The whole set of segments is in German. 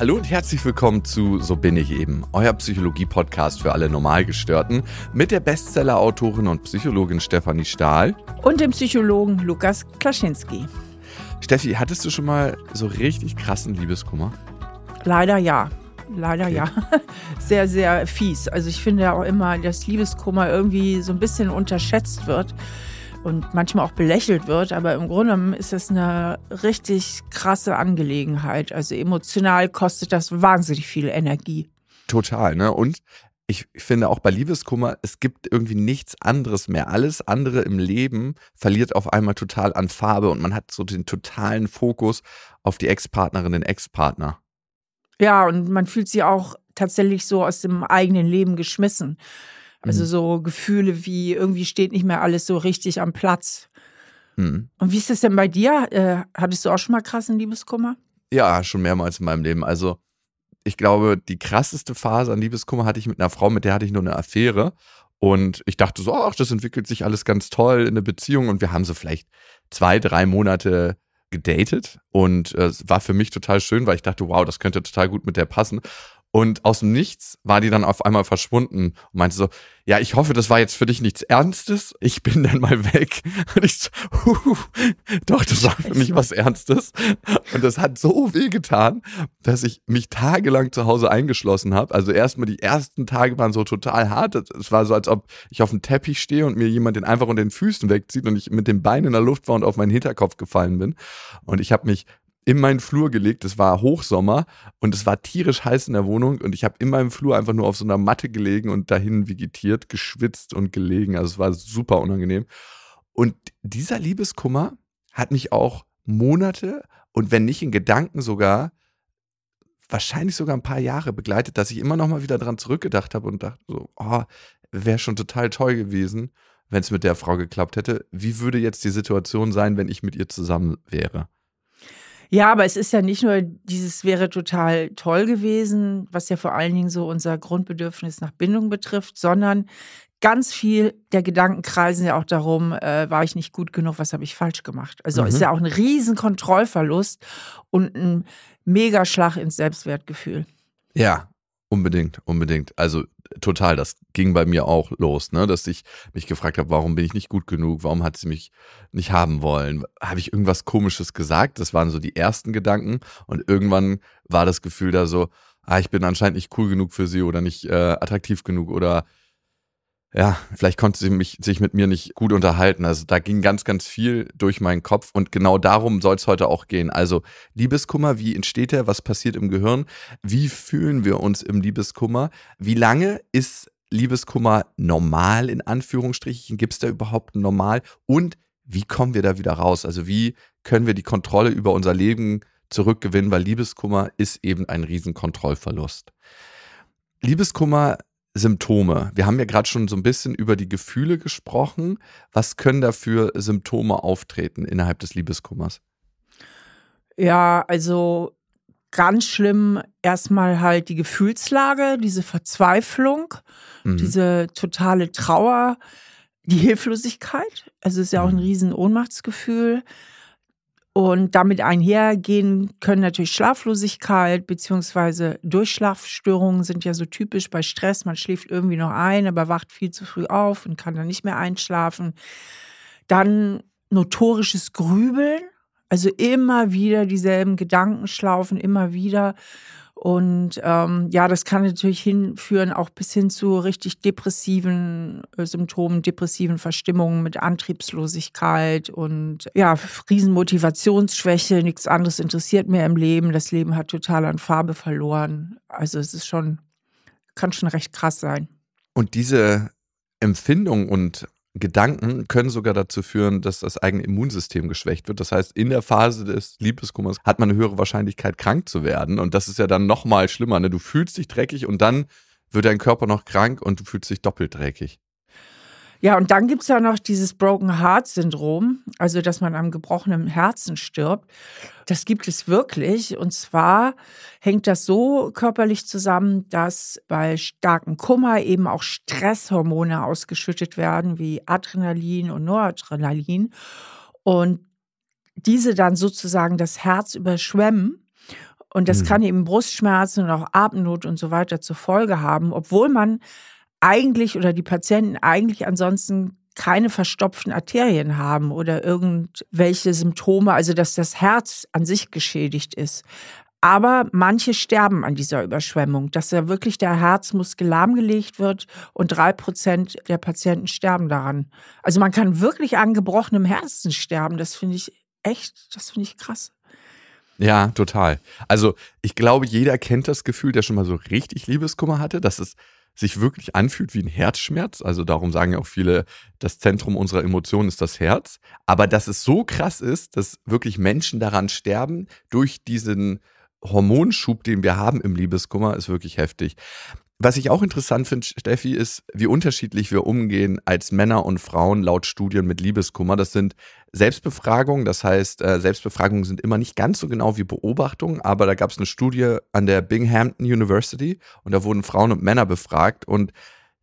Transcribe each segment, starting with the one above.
Hallo und herzlich willkommen zu So bin ich eben, euer Psychologie-Podcast für alle Normalgestörten mit der Bestseller-Autorin und Psychologin Stefanie Stahl und dem Psychologen Lukas Klaschinski. Steffi, hattest du schon mal so richtig krassen Liebeskummer? Leider ja. Leider okay. ja. Sehr, sehr fies. Also ich finde ja auch immer, dass Liebeskummer irgendwie so ein bisschen unterschätzt wird und manchmal auch belächelt wird, aber im Grunde ist es eine richtig krasse Angelegenheit. Also emotional kostet das wahnsinnig viel Energie. Total, ne? Und ich finde auch bei Liebeskummer, es gibt irgendwie nichts anderes mehr. Alles andere im Leben verliert auf einmal total an Farbe und man hat so den totalen Fokus auf die Ex-Partnerin, den Ex-Partner. Ja, und man fühlt sich auch tatsächlich so aus dem eigenen Leben geschmissen. Also mhm. so Gefühle wie irgendwie steht nicht mehr alles so richtig am Platz. Mhm. Und wie ist das denn bei dir? Äh, hattest du auch schon mal krassen Liebeskummer? Ja, schon mehrmals in meinem Leben. Also ich glaube, die krasseste Phase an Liebeskummer hatte ich mit einer Frau, mit der hatte ich nur eine Affäre. Und ich dachte so, ach, das entwickelt sich alles ganz toll in eine Beziehung. Und wir haben so vielleicht zwei, drei Monate gedatet. Und äh, es war für mich total schön, weil ich dachte, wow, das könnte total gut mit der passen. Und aus dem Nichts war die dann auf einmal verschwunden und meinte so, ja, ich hoffe, das war jetzt für dich nichts Ernstes. Ich bin dann mal weg. Und ich so, huh, doch, das war für mich was Ernstes. Und das hat so weh getan, dass ich mich tagelang zu Hause eingeschlossen habe. Also erstmal die ersten Tage waren so total hart. Es war so, als ob ich auf dem Teppich stehe und mir jemand den einfach unter den Füßen wegzieht und ich mit dem Bein in der Luft war und auf meinen Hinterkopf gefallen bin. Und ich habe mich in meinen Flur gelegt. Es war Hochsommer und es war tierisch heiß in der Wohnung und ich habe in meinem Flur einfach nur auf so einer Matte gelegen und dahin vegetiert, geschwitzt und gelegen. Also es war super unangenehm. Und dieser Liebeskummer hat mich auch Monate und wenn nicht in Gedanken sogar wahrscheinlich sogar ein paar Jahre begleitet, dass ich immer noch mal wieder dran zurückgedacht habe und dachte so, oh, wäre schon total toll gewesen, wenn es mit der Frau geklappt hätte. Wie würde jetzt die Situation sein, wenn ich mit ihr zusammen wäre? Ja, aber es ist ja nicht nur dieses wäre total toll gewesen, was ja vor allen Dingen so unser Grundbedürfnis nach Bindung betrifft, sondern ganz viel der Gedanken kreisen ja auch darum, äh, war ich nicht gut genug, was habe ich falsch gemacht. Also mhm. ist ja auch ein riesen Kontrollverlust und ein Megaschlag ins Selbstwertgefühl. Ja, unbedingt, unbedingt. Also total, das ging bei mir auch los, ne, dass ich mich gefragt habe, warum bin ich nicht gut genug, warum hat sie mich nicht haben wollen, habe ich irgendwas komisches gesagt, das waren so die ersten Gedanken. Und irgendwann war das Gefühl da so, ah, ich bin anscheinend nicht cool genug für sie oder nicht äh, attraktiv genug oder ja, vielleicht konnte sie mich, sich mit mir nicht gut unterhalten. Also da ging ganz, ganz viel durch meinen Kopf und genau darum soll es heute auch gehen. Also Liebeskummer, wie entsteht er? Was passiert im Gehirn? Wie fühlen wir uns im Liebeskummer? Wie lange ist Liebeskummer normal in Anführungsstrichen? Gibt es da überhaupt normal? Und wie kommen wir da wieder raus? Also wie können wir die Kontrolle über unser Leben zurückgewinnen? Weil Liebeskummer ist eben ein Riesenkontrollverlust. Liebeskummer Symptome. Wir haben ja gerade schon so ein bisschen über die Gefühle gesprochen. Was können da für Symptome auftreten innerhalb des Liebeskummers? Ja, also ganz schlimm erstmal halt die Gefühlslage, diese Verzweiflung, mhm. diese totale Trauer, die Hilflosigkeit. Also es ist ja auch ein mhm. riesen Ohnmachtsgefühl. Und damit einhergehen können natürlich Schlaflosigkeit beziehungsweise Durchschlafstörungen sind ja so typisch bei Stress. Man schläft irgendwie noch ein, aber wacht viel zu früh auf und kann dann nicht mehr einschlafen. Dann notorisches Grübeln, also immer wieder dieselben Gedanken schlaufen, immer wieder. Und ähm, ja, das kann natürlich hinführen auch bis hin zu richtig depressiven äh, Symptomen, depressiven Verstimmungen mit Antriebslosigkeit und ja, Riesenmotivationsschwäche, nichts anderes interessiert mehr im Leben. Das Leben hat total an Farbe verloren. Also es ist schon, kann schon recht krass sein. Und diese Empfindung und Gedanken können sogar dazu führen, dass das eigene Immunsystem geschwächt wird. Das heißt, in der Phase des Liebeskummers hat man eine höhere Wahrscheinlichkeit, krank zu werden. Und das ist ja dann nochmal schlimmer. Ne? Du fühlst dich dreckig und dann wird dein Körper noch krank und du fühlst dich doppelt dreckig. Ja, und dann gibt es ja noch dieses Broken Heart Syndrom, also dass man am gebrochenen Herzen stirbt. Das gibt es wirklich. Und zwar hängt das so körperlich zusammen, dass bei starkem Kummer eben auch Stresshormone ausgeschüttet werden, wie Adrenalin und Noradrenalin. Und diese dann sozusagen das Herz überschwemmen Und das mhm. kann eben Brustschmerzen und auch Atemnot und so weiter zur Folge haben, obwohl man eigentlich oder die Patienten eigentlich ansonsten keine verstopften Arterien haben oder irgendwelche Symptome, also dass das Herz an sich geschädigt ist. Aber manche sterben an dieser Überschwemmung, dass ja wirklich der Herzmuskel lahmgelegt wird und drei Prozent der Patienten sterben daran. Also man kann wirklich an gebrochenem Herzen sterben. Das finde ich echt, das finde ich krass. Ja, total. Also ich glaube, jeder kennt das Gefühl, der schon mal so richtig Liebeskummer hatte, dass es sich wirklich anfühlt wie ein Herzschmerz. Also darum sagen ja auch viele, das Zentrum unserer Emotionen ist das Herz. Aber dass es so krass ist, dass wirklich Menschen daran sterben durch diesen Hormonschub, den wir haben im Liebeskummer, ist wirklich heftig. Was ich auch interessant finde, Steffi, ist, wie unterschiedlich wir umgehen als Männer und Frauen laut Studien mit Liebeskummer. Das sind Selbstbefragungen, das heißt, äh, Selbstbefragungen sind immer nicht ganz so genau wie Beobachtungen, aber da gab es eine Studie an der Binghamton University und da wurden Frauen und Männer befragt und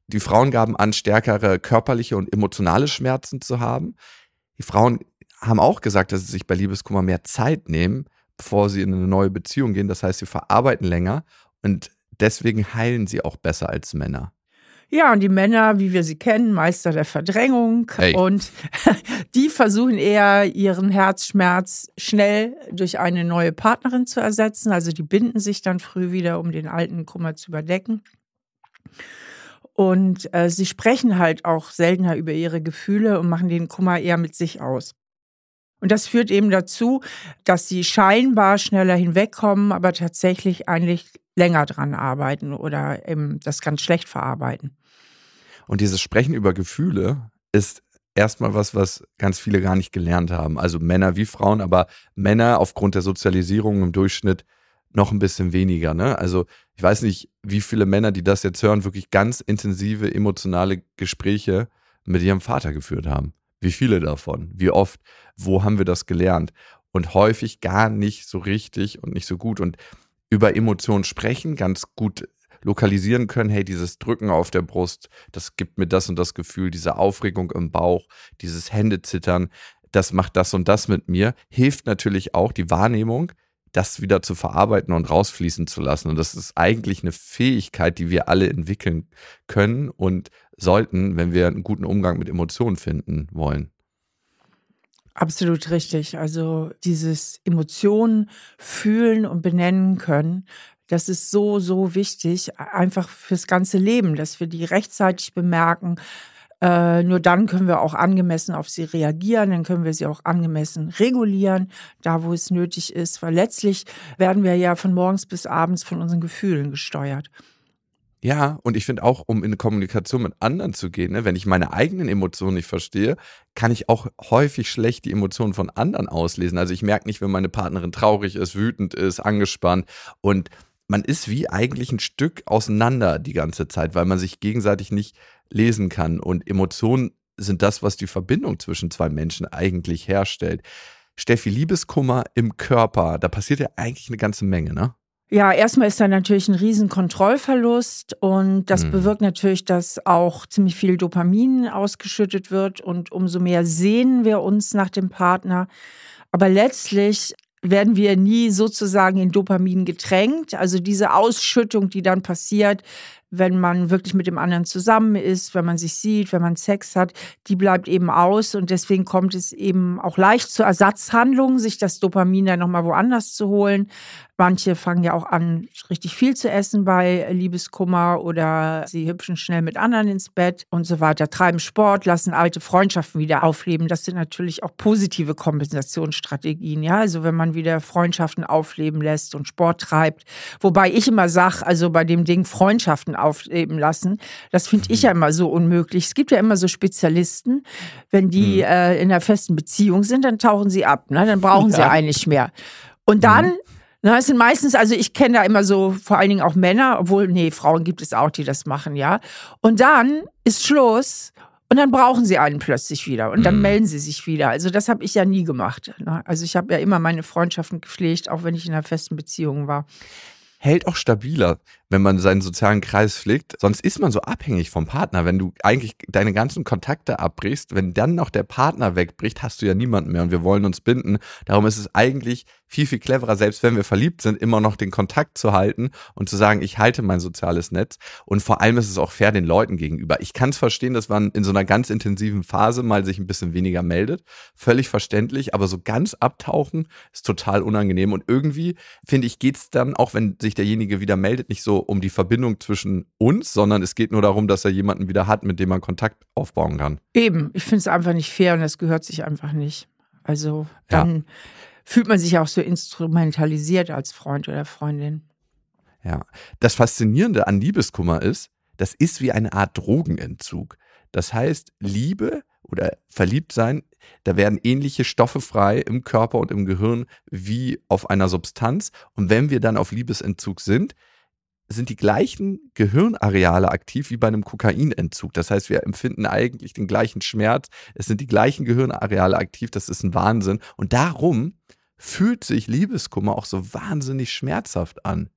die Frauen gaben an, stärkere körperliche und emotionale Schmerzen zu haben. Die Frauen haben auch gesagt, dass sie sich bei Liebeskummer mehr Zeit nehmen, bevor sie in eine neue Beziehung gehen. Das heißt, sie verarbeiten länger und deswegen heilen sie auch besser als Männer. Ja, und die Männer, wie wir sie kennen, Meister der Verdrängung. Hey. Und die versuchen eher ihren Herzschmerz schnell durch eine neue Partnerin zu ersetzen. Also die binden sich dann früh wieder, um den alten Kummer zu überdecken. Und äh, sie sprechen halt auch seltener über ihre Gefühle und machen den Kummer eher mit sich aus. Und das führt eben dazu, dass sie scheinbar schneller hinwegkommen, aber tatsächlich eigentlich länger dran arbeiten oder eben das ganz schlecht verarbeiten. Und dieses Sprechen über Gefühle ist erstmal was, was ganz viele gar nicht gelernt haben. Also Männer wie Frauen, aber Männer aufgrund der Sozialisierung im Durchschnitt noch ein bisschen weniger. Ne? Also ich weiß nicht, wie viele Männer, die das jetzt hören, wirklich ganz intensive emotionale Gespräche mit ihrem Vater geführt haben. Wie viele davon? Wie oft? Wo haben wir das gelernt? Und häufig gar nicht so richtig und nicht so gut. Und über Emotionen sprechen, ganz gut lokalisieren können, hey, dieses Drücken auf der Brust, das gibt mir das und das Gefühl, diese Aufregung im Bauch, dieses Händezittern, das macht das und das mit mir, hilft natürlich auch die Wahrnehmung, das wieder zu verarbeiten und rausfließen zu lassen. Und das ist eigentlich eine Fähigkeit, die wir alle entwickeln können und sollten, wenn wir einen guten Umgang mit Emotionen finden wollen. Absolut richtig. Also dieses Emotionen fühlen und benennen können, das ist so, so wichtig, einfach fürs ganze Leben, dass wir die rechtzeitig bemerken. Äh, nur dann können wir auch angemessen auf sie reagieren, dann können wir sie auch angemessen regulieren, da wo es nötig ist, weil letztlich werden wir ja von morgens bis abends von unseren Gefühlen gesteuert. Ja, und ich finde auch, um in Kommunikation mit anderen zu gehen, ne, wenn ich meine eigenen Emotionen nicht verstehe, kann ich auch häufig schlecht die Emotionen von anderen auslesen. Also ich merke nicht, wenn meine Partnerin traurig ist, wütend ist, angespannt und man ist wie eigentlich ein Stück auseinander die ganze Zeit, weil man sich gegenseitig nicht lesen kann. Und Emotionen sind das, was die Verbindung zwischen zwei Menschen eigentlich herstellt. Steffi, Liebeskummer im Körper, da passiert ja eigentlich eine ganze Menge, ne? Ja, erstmal ist da natürlich ein riesen Kontrollverlust und das mhm. bewirkt natürlich, dass auch ziemlich viel Dopamin ausgeschüttet wird und umso mehr sehen wir uns nach dem Partner. Aber letztlich werden wir nie sozusagen in Dopamin getränkt. Also diese Ausschüttung, die dann passiert, wenn man wirklich mit dem anderen zusammen ist, wenn man sich sieht, wenn man Sex hat, die bleibt eben aus und deswegen kommt es eben auch leicht zu Ersatzhandlungen, sich das Dopamin dann nochmal woanders zu holen. Manche fangen ja auch an, richtig viel zu essen bei Liebeskummer oder sie hüpfen schnell mit anderen ins Bett und so weiter, treiben Sport, lassen alte Freundschaften wieder aufleben. Das sind natürlich auch positive Kompensationsstrategien. Ja, also wenn man wieder Freundschaften aufleben lässt und Sport treibt. Wobei ich immer sage, also bei dem Ding Freundschaften aufleben lassen, das finde ich ja immer so unmöglich. Es gibt ja immer so Spezialisten, wenn die mhm. äh, in einer festen Beziehung sind, dann tauchen sie ab. Ne? Dann brauchen ja. sie einen nicht mehr. Und dann mhm na, es sind meistens, also ich kenne da immer so vor allen Dingen auch Männer, obwohl, nee, Frauen gibt es auch, die das machen, ja. Und dann ist Schluss und dann brauchen sie einen plötzlich wieder und dann mhm. melden sie sich wieder. Also das habe ich ja nie gemacht. Ne? Also ich habe ja immer meine Freundschaften gepflegt, auch wenn ich in einer festen Beziehung war. Hält auch stabiler. Wenn man seinen sozialen Kreis pflegt. Sonst ist man so abhängig vom Partner. Wenn du eigentlich deine ganzen Kontakte abbrichst, wenn dann noch der Partner wegbricht, hast du ja niemanden mehr und wir wollen uns binden. Darum ist es eigentlich viel, viel cleverer, selbst wenn wir verliebt sind, immer noch den Kontakt zu halten und zu sagen, ich halte mein soziales Netz. Und vor allem ist es auch fair den Leuten gegenüber. Ich kann es verstehen, dass man in so einer ganz intensiven Phase mal sich ein bisschen weniger meldet. Völlig verständlich, aber so ganz abtauchen ist total unangenehm. Und irgendwie, finde ich, geht es dann, auch wenn sich derjenige wieder meldet, nicht so um die Verbindung zwischen uns, sondern es geht nur darum, dass er jemanden wieder hat, mit dem man Kontakt aufbauen kann. Eben, ich finde es einfach nicht fair und das gehört sich einfach nicht. Also dann ja. fühlt man sich auch so instrumentalisiert als Freund oder Freundin. Ja, das Faszinierende an Liebeskummer ist, das ist wie eine Art Drogenentzug. Das heißt, Liebe oder Verliebtsein, da werden ähnliche Stoffe frei im Körper und im Gehirn wie auf einer Substanz. Und wenn wir dann auf Liebesentzug sind, sind die gleichen Gehirnareale aktiv wie bei einem Kokainentzug. Das heißt, wir empfinden eigentlich den gleichen Schmerz. Es sind die gleichen Gehirnareale aktiv. Das ist ein Wahnsinn. Und darum fühlt sich Liebeskummer auch so wahnsinnig schmerzhaft an.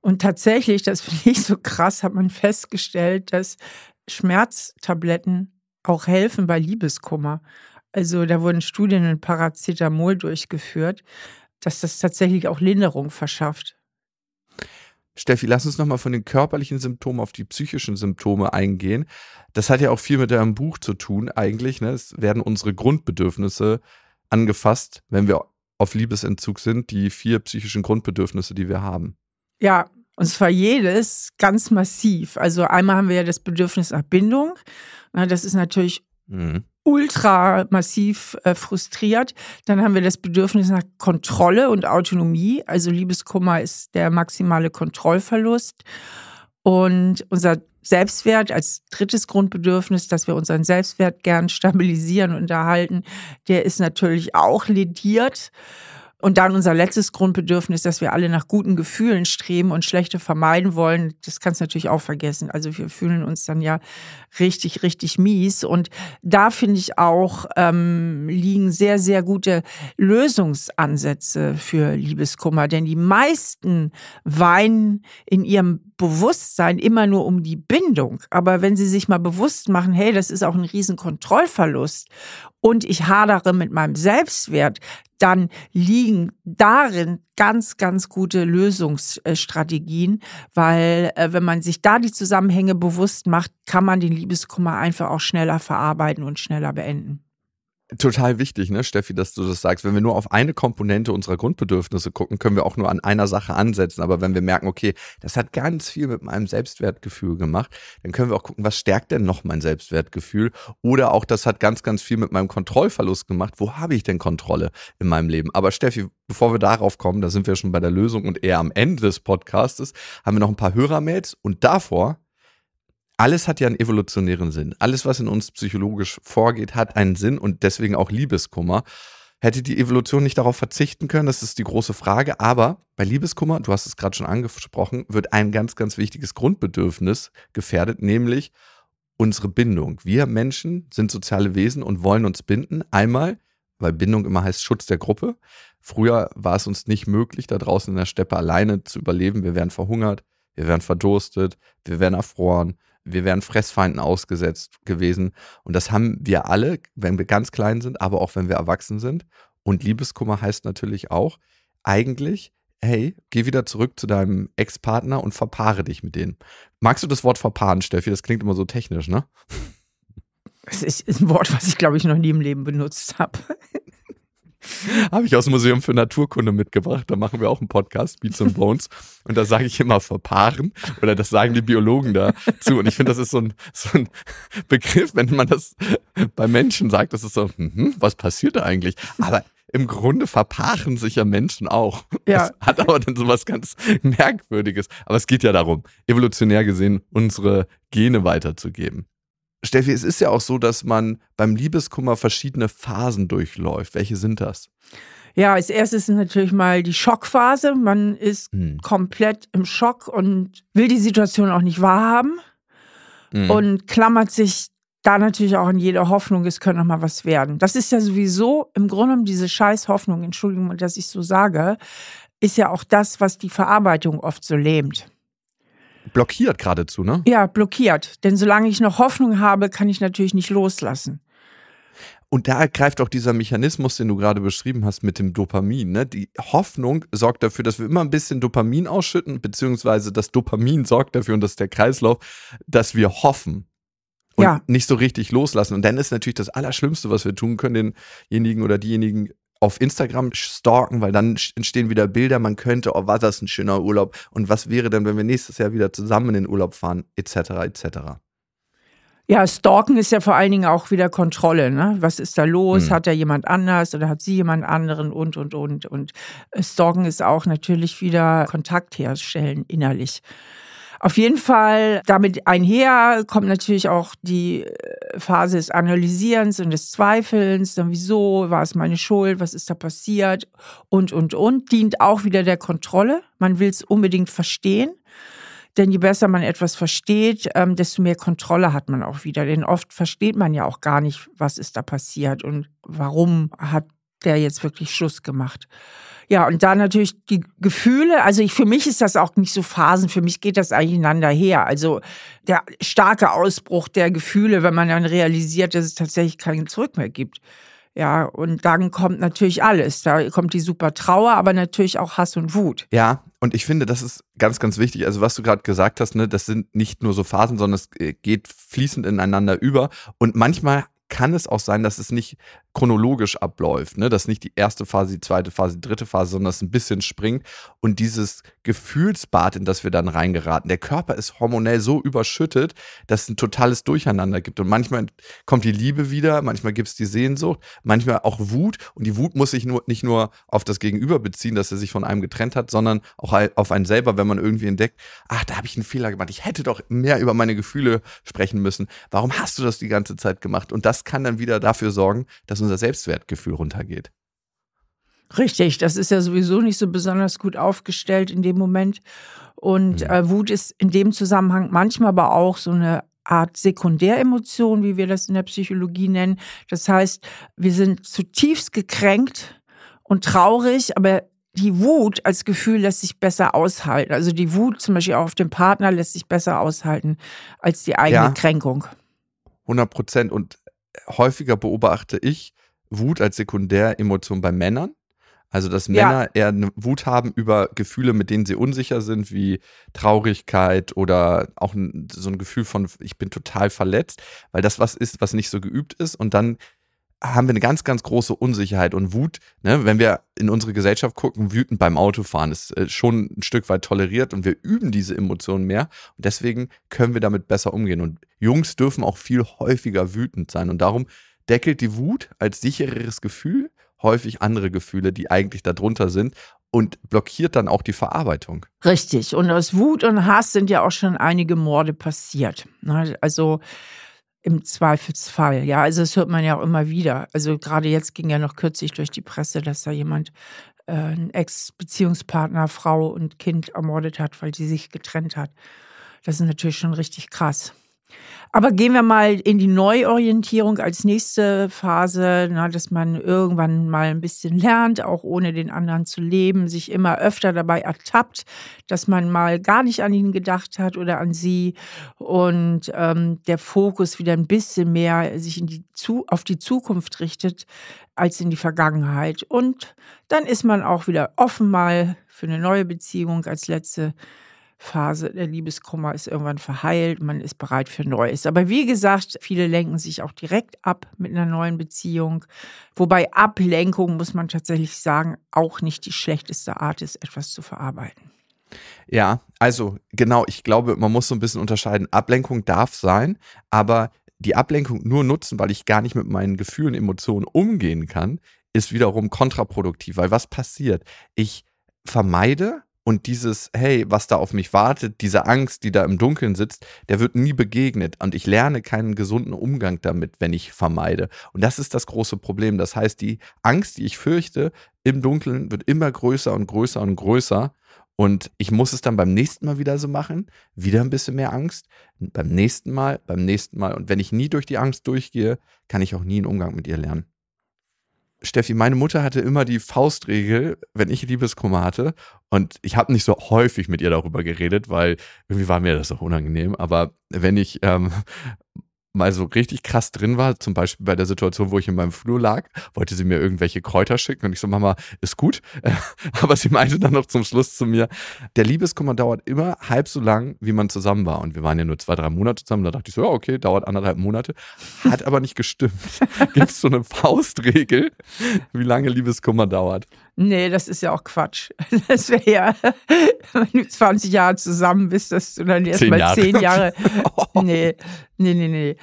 Und tatsächlich, das finde ich so krass, hat man festgestellt, dass Schmerztabletten auch helfen bei Liebeskummer. Also da wurden Studien in Paracetamol durchgeführt, dass das tatsächlich auch Linderung verschafft. Steffi, lass uns nochmal von den körperlichen Symptomen auf die psychischen Symptome eingehen. Das hat ja auch viel mit deinem Buch zu tun, eigentlich. Ne? Es werden unsere Grundbedürfnisse angefasst, wenn wir auf Liebesentzug sind, die vier psychischen Grundbedürfnisse, die wir haben. Ja, und zwar jedes ganz massiv. Also einmal haben wir ja das Bedürfnis nach Bindung. Das ist natürlich mhm ultra massiv äh, frustriert. Dann haben wir das Bedürfnis nach Kontrolle und Autonomie. Also Liebeskummer ist der maximale Kontrollverlust. Und unser Selbstwert als drittes Grundbedürfnis, dass wir unseren Selbstwert gern stabilisieren und erhalten, der ist natürlich auch lediert. Und dann unser letztes Grundbedürfnis, dass wir alle nach guten Gefühlen streben und schlechte vermeiden wollen, das kannst du natürlich auch vergessen. Also wir fühlen uns dann ja richtig, richtig mies. Und da finde ich auch, ähm, liegen sehr, sehr gute Lösungsansätze für Liebeskummer. Denn die meisten weinen in ihrem Bewusstsein immer nur um die Bindung. Aber wenn sie sich mal bewusst machen, hey, das ist auch ein riesen Kontrollverlust und ich hadere mit meinem Selbstwert, dann liegen darin ganz, ganz gute Lösungsstrategien, weil äh, wenn man sich da die Zusammenhänge bewusst macht, kann man den Liebeskummer einfach auch schneller verarbeiten und schneller beenden. Total wichtig, ne, Steffi, dass du das sagst. Wenn wir nur auf eine Komponente unserer Grundbedürfnisse gucken, können wir auch nur an einer Sache ansetzen. Aber wenn wir merken, okay, das hat ganz viel mit meinem Selbstwertgefühl gemacht, dann können wir auch gucken, was stärkt denn noch mein Selbstwertgefühl? Oder auch, das hat ganz, ganz viel mit meinem Kontrollverlust gemacht. Wo habe ich denn Kontrolle in meinem Leben? Aber Steffi, bevor wir darauf kommen, da sind wir schon bei der Lösung und eher am Ende des Podcastes, haben wir noch ein paar Hörermails und davor alles hat ja einen evolutionären Sinn. Alles, was in uns psychologisch vorgeht, hat einen Sinn und deswegen auch Liebeskummer. Hätte die Evolution nicht darauf verzichten können? Das ist die große Frage. Aber bei Liebeskummer, du hast es gerade schon angesprochen, wird ein ganz, ganz wichtiges Grundbedürfnis gefährdet, nämlich unsere Bindung. Wir Menschen sind soziale Wesen und wollen uns binden. Einmal, weil Bindung immer heißt Schutz der Gruppe. Früher war es uns nicht möglich, da draußen in der Steppe alleine zu überleben. Wir wären verhungert, wir wären verdurstet, wir wären erfroren, wir wären Fressfeinden ausgesetzt gewesen. Und das haben wir alle, wenn wir ganz klein sind, aber auch wenn wir erwachsen sind. Und Liebeskummer heißt natürlich auch, eigentlich, hey, geh wieder zurück zu deinem Ex-Partner und verpaare dich mit denen. Magst du das Wort verpaaren, Steffi? Das klingt immer so technisch, ne? Das ist ein Wort, was ich, glaube ich, noch nie im Leben benutzt habe. Habe ich aus dem Museum für Naturkunde mitgebracht. Da machen wir auch einen Podcast, Beats and Bones. Und da sage ich immer verpaaren oder das sagen die Biologen dazu. Und ich finde, das ist so ein, so ein Begriff, wenn man das bei Menschen sagt, das ist so, hm, was passiert da eigentlich? Aber im Grunde verpaaren sich ja Menschen auch. Ja. Das hat aber dann so was ganz Merkwürdiges. Aber es geht ja darum, evolutionär gesehen unsere Gene weiterzugeben. Steffi, es ist ja auch so, dass man beim Liebeskummer verschiedene Phasen durchläuft. Welche sind das? Ja, als erstes ist natürlich mal die Schockphase. Man ist hm. komplett im Schock und will die Situation auch nicht wahrhaben hm. und klammert sich da natürlich auch an jede Hoffnung, es könnte noch mal was werden. Das ist ja sowieso im Grunde diese scheiß Hoffnung, Entschuldigung, dass ich so sage, ist ja auch das, was die Verarbeitung oft so lähmt. Blockiert geradezu, ne? Ja, blockiert. Denn solange ich noch Hoffnung habe, kann ich natürlich nicht loslassen. Und da greift auch dieser Mechanismus, den du gerade beschrieben hast mit dem Dopamin. Ne? Die Hoffnung sorgt dafür, dass wir immer ein bisschen Dopamin ausschütten, beziehungsweise das Dopamin sorgt dafür, und das ist der Kreislauf, dass wir hoffen und Ja. nicht so richtig loslassen. Und dann ist natürlich das Allerschlimmste, was wir tun können, denjenigen oder diejenigen auf Instagram stalken, weil dann entstehen wieder Bilder, man könnte, oh, war das ein schöner Urlaub und was wäre denn, wenn wir nächstes Jahr wieder zusammen in den Urlaub fahren, etc., etc. Ja, Stalken ist ja vor allen Dingen auch wieder Kontrolle. Ne? Was ist da los? Hm. Hat er jemand anders oder hat sie jemand anderen und, und, und. Und äh, Stalken ist auch natürlich wieder Kontakt herstellen innerlich. Auf jeden Fall damit einher kommt natürlich auch die äh, Phase des Analysierens und des Zweifelns. Dann wieso, war es meine Schuld, was ist da passiert und, und, und. Dient auch wieder der Kontrolle. Man will es unbedingt verstehen. Denn je besser man etwas versteht, ähm, desto mehr Kontrolle hat man auch wieder. Denn oft versteht man ja auch gar nicht, was ist da passiert und warum hat der jetzt wirklich Schluss gemacht. Ja, und dann natürlich die Gefühle. Also ich, für mich ist das auch nicht so Phasen. Für mich geht das eigentlich einander her. Also der starke Ausbruch der Gefühle, wenn man dann realisiert, dass es tatsächlich keinen Zurück mehr gibt. Ja, und dann kommt natürlich alles. Da kommt die super Trauer, aber natürlich auch Hass und Wut. Ja, und ich finde, das ist ganz, ganz wichtig. Also, was du gerade gesagt hast, ne, das sind nicht nur so Phasen, sondern es äh, geht fließend ineinander über. Und manchmal kann es auch sein, dass es nicht chronologisch abläuft, ne? dass nicht die erste Phase, die zweite Phase, die dritte Phase, sondern es ein bisschen springt. Und dieses Gefühlsbad, in das wir dann reingeraten, der Körper ist hormonell so überschüttet, dass es ein totales Durcheinander gibt. Und manchmal kommt die Liebe wieder, manchmal gibt es die Sehnsucht, manchmal auch Wut. Und die Wut muss sich nur, nicht nur auf das Gegenüber beziehen, dass er sich von einem getrennt hat, sondern auch auf einen selber, wenn man irgendwie entdeckt, ach, da habe ich einen Fehler gemacht, ich hätte doch mehr über meine Gefühle sprechen müssen, warum hast du das die ganze Zeit gemacht? Und das kann dann wieder dafür sorgen, dass unser Selbstwertgefühl runtergeht. Richtig, das ist ja sowieso nicht so besonders gut aufgestellt in dem Moment. Und Mhm. äh, Wut ist in dem Zusammenhang manchmal aber auch so eine Art Sekundäremotion, wie wir das in der Psychologie nennen. Das heißt, wir sind zutiefst gekränkt und traurig, aber die Wut als Gefühl lässt sich besser aushalten. Also die Wut zum Beispiel auch auf den Partner lässt sich besser aushalten als die eigene Ja. Kränkung. 100 Prozent. Und häufiger beobachte ich Wut als Sekundäremotion bei Männern. Also, dass Ja. Männer eher eine Wut haben über Gefühle, mit denen sie unsicher sind, wie Traurigkeit oder auch so ein Gefühl von, ich bin total verletzt, weil das was ist, was nicht so geübt ist. Und dann haben wir eine ganz, ganz große Unsicherheit und Wut, ne, wenn wir in unsere Gesellschaft gucken, wütend beim Autofahren ist äh, schon ein Stück weit toleriert und wir üben diese Emotionen mehr und deswegen können wir damit besser umgehen. Und Jungs dürfen auch viel häufiger wütend sein und darum deckelt die Wut als sichereres Gefühl häufig andere Gefühle, die eigentlich darunter sind und blockiert dann auch die Verarbeitung. Richtig. Und aus Wut und Hass sind ja auch schon einige Morde passiert. Ne? Also im Zweifelsfall. Ja, also das hört man ja auch immer wieder. Also gerade jetzt ging ja noch kürzlich durch die Presse, dass da jemand äh, einen Ex-Beziehungspartner, Frau und Kind ermordet hat, weil sie sich getrennt hat. Das ist natürlich schon richtig krass. Aber gehen wir mal in die Neuorientierung als nächste Phase, na, dass man irgendwann mal ein bisschen lernt, auch ohne den anderen zu leben, sich immer öfter dabei ertappt, dass man mal gar nicht an ihn gedacht hat oder an sie und ähm, der Fokus wieder ein bisschen mehr sich die auf die Zukunft richtet als in die Vergangenheit. Und dann ist man auch wieder offen mal für eine neue Beziehung als letzte Phase der Liebeskummer ist irgendwann verheilt, man ist bereit für Neues. Aber wie gesagt, viele lenken sich auch direkt ab mit einer neuen Beziehung. Wobei Ablenkung, muss man tatsächlich sagen, auch nicht die schlechteste Art ist, etwas zu verarbeiten. Ja, also genau, ich glaube, man muss so ein bisschen unterscheiden. Ablenkung darf sein, aber die Ablenkung nur nutzen, weil ich gar nicht mit meinen Gefühlen, Emotionen umgehen kann, ist wiederum kontraproduktiv, weil was passiert? Ich vermeide und dieses, hey, was da auf mich wartet, diese Angst, die da im Dunkeln sitzt, der wird nie begegnet. Und ich lerne keinen gesunden Umgang damit, wenn ich vermeide. Und das ist das große Problem. Das heißt, die Angst, die ich fürchte, im Dunkeln wird immer größer und größer und größer. Und ich muss es dann beim nächsten Mal wieder so machen, wieder ein bisschen mehr Angst, beim nächsten Mal, beim nächsten Mal. Und wenn ich nie durch die Angst durchgehe, kann ich auch nie einen Umgang mit ihr lernen. Steffi, meine Mutter hatte immer die Faustregel, wenn ich Liebeskummer hatte. Und ich habe nicht so häufig mit ihr darüber geredet, weil irgendwie war mir das auch unangenehm. Aber wenn ich ähm, mal so richtig krass drin war, zum Beispiel bei der Situation, wo ich in meinem Flur lag, wollte sie mir irgendwelche Kräuter schicken und ich so, Mama, ist gut. Aber sie meinte dann noch zum Schluss zu mir, der Liebeskummer dauert immer halb so lang, wie man zusammen war. Und wir waren ja nur zwei, drei Monate zusammen. Da dachte ich so, ja, okay, dauert anderthalb Monate. Hat aber nicht gestimmt. Gibt es so eine Faustregel, wie lange Liebeskummer dauert? Nee, das ist ja auch Quatsch. Das wäre ja, wenn du 20 Jahre zusammen bist, dass du dann erst mal zehn Jahre. Nee, nee, nee, nee.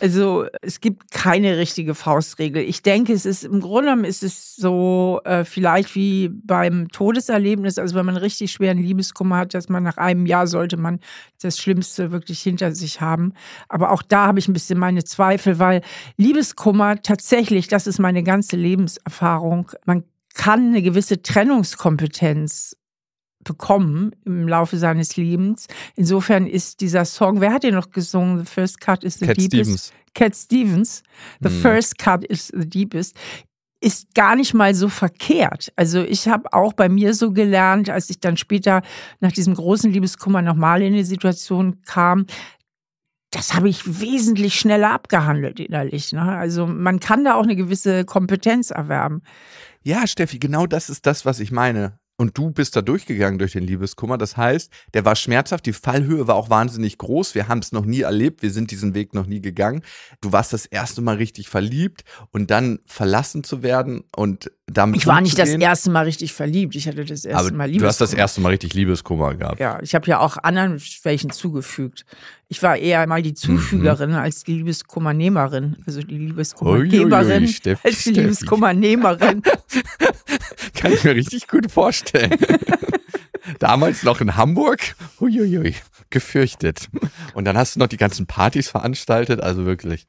Also es gibt keine richtige Faustregel. Ich denke, es ist im Grunde genommen ist es so äh, vielleicht wie beim Todeserlebnis, also wenn man richtig schweren Liebeskummer hat, dass man nach einem Jahr sollte man das Schlimmste wirklich hinter sich haben. Aber auch da habe ich ein bisschen meine Zweifel, weil Liebeskummer tatsächlich, das ist meine ganze Lebenserfahrung. Man kann eine gewisse Trennungskompetenz bekommen im Laufe seines Lebens. Insofern ist dieser Song, wer hat den noch gesungen? The First Cut is the Cat Deepest. Stevens. Cat Stevens. The Hm. First Cut is the Deepest. Ist gar nicht mal so verkehrt. Also ich habe auch bei mir so gelernt, als ich dann später nach diesem großen Liebeskummer nochmal in die Situation kam, das habe ich wesentlich schneller abgehandelt innerlich. Ne? Also man kann da auch eine gewisse Kompetenz erwerben. Ja, Steffi, genau das ist das, was ich meine. Und du bist da durchgegangen durch den Liebeskummer. Das heißt, der war schmerzhaft, die Fallhöhe war auch wahnsinnig groß. Wir haben es noch nie erlebt, wir sind diesen Weg noch nie gegangen. Du warst das erste Mal richtig verliebt und dann verlassen zu werden und damit. Ich war nicht das erste Mal richtig verliebt. Ich hatte das erste Aber Mal du hast das Liebeskummer. erste Mal richtig Liebeskummer gehabt. Ja, ich habe ja auch anderen welchen zugefügt. Ich war eher mal die Zufügerin als die Liebeskummernehmerin. Also die Liebeskummergeberin Steffi, als die Steffi. Liebeskummernehmerin. Kann ich mir richtig gut vorstellen. Damals noch in Hamburg. Huiuiui, gefürchtet. Und dann hast du noch die ganzen Partys veranstaltet, also wirklich.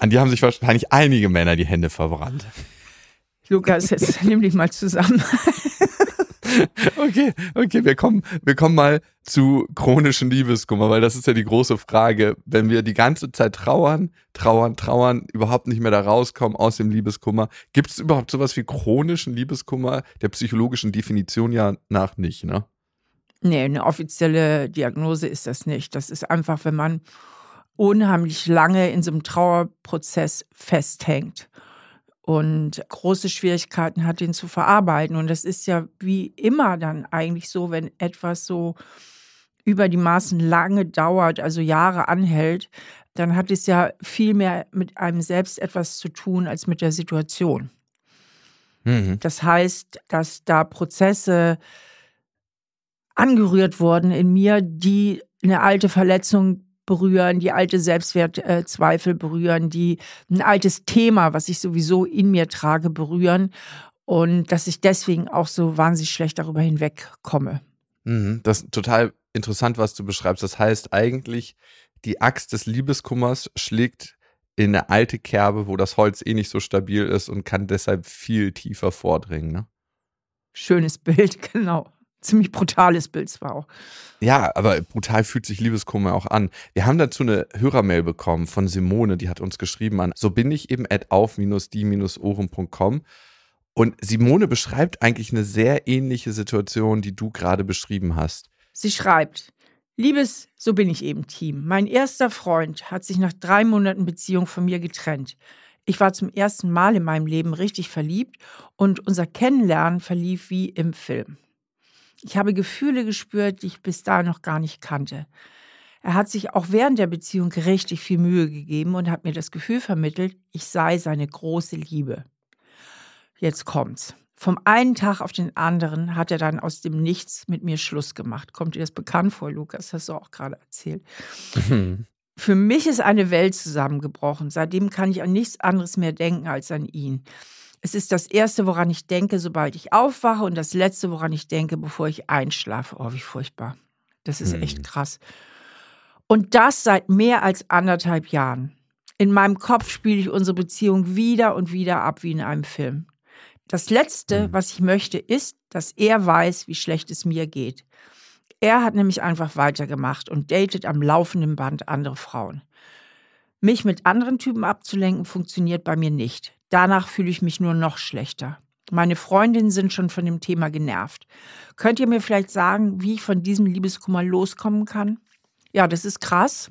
An die haben sich wahrscheinlich einige Männer die Hände verbrannt. Lukas, jetzt nimm dich mal zusammen. Okay, okay, wir kommen, wir kommen mal zu chronischen Liebeskummer, weil das ist ja die große Frage. Wenn wir die ganze Zeit trauern, trauern, trauern, überhaupt nicht mehr da rauskommen aus dem Liebeskummer, gibt es überhaupt sowas wie chronischen Liebeskummer? Der psychologischen Definition ja nach nicht, ne? Nee, eine offizielle Diagnose ist das nicht. Das ist einfach, wenn man unheimlich lange in so einem Trauerprozess festhängt und große Schwierigkeiten hat, den zu verarbeiten. Und das ist ja wie immer dann eigentlich so, wenn etwas so über die Maßen lange dauert, also Jahre anhält, dann hat es ja viel mehr mit einem selbst etwas zu tun als mit der Situation. Mhm. Das heißt, dass da Prozesse angerührt wurden in mir, die eine alte Verletzung berühren, die alte Selbstwertzweifel berühren, die ein altes Thema, was ich sowieso in mir trage, berühren und dass ich deswegen auch so wahnsinnig schlecht darüber hinwegkomme. Mhm. Das ist total interessant, was du beschreibst. Das heißt eigentlich, die Axt des Liebeskummers schlägt in eine alte Kerbe, wo das Holz eh nicht so stabil ist und kann deshalb viel tiefer vordringen. Ne? Schönes Bild, genau. Ziemlich brutales Bild zwar auch. Ja, aber brutal fühlt sich Liebeskummer auch an. Wir haben dazu eine Hörermail bekommen von Simone, die hat uns geschrieben an so bin ich eben at auf-die-ohren.com und Simone beschreibt eigentlich eine sehr ähnliche Situation, die du gerade beschrieben hast. Sie schreibt, Liebes, so bin ich eben Team. Mein erster Freund hat sich nach drei Monaten Beziehung von mir getrennt. Ich war zum ersten Mal in meinem Leben richtig verliebt und unser Kennenlernen verlief wie im Film. Ich habe Gefühle gespürt, die ich bis dahin noch gar nicht kannte. Er hat sich auch während der Beziehung richtig viel Mühe gegeben und hat mir das Gefühl vermittelt, ich sei seine große Liebe. Jetzt kommt's. Vom einen Tag auf den anderen hat er dann aus dem Nichts mit mir Schluss gemacht. Kommt dir das bekannt vor, Lukas? Hast du auch gerade erzählt. Für mich ist eine Welt zusammengebrochen. Seitdem kann ich an nichts anderes mehr denken als an ihn. Es ist das Erste, woran ich denke, sobald ich aufwache und das Letzte, woran ich denke, bevor ich einschlafe. Oh, wie furchtbar. Das ist echt Hm. krass. Und das seit mehr als anderthalb Jahren. In meinem Kopf spiele ich unsere Beziehung wieder und wieder ab wie in einem Film. Das Letzte, Hm. was ich möchte, ist, dass er weiß, wie schlecht es mir geht. Er hat nämlich einfach weitergemacht und datet am laufenden Band andere Frauen. Mich mit anderen Typen abzulenken funktioniert bei mir nicht. Danach fühle ich mich nur noch schlechter. Meine Freundinnen sind schon von dem Thema genervt. Könnt ihr mir vielleicht sagen, wie ich von diesem Liebeskummer loskommen kann? Ja, das ist krass.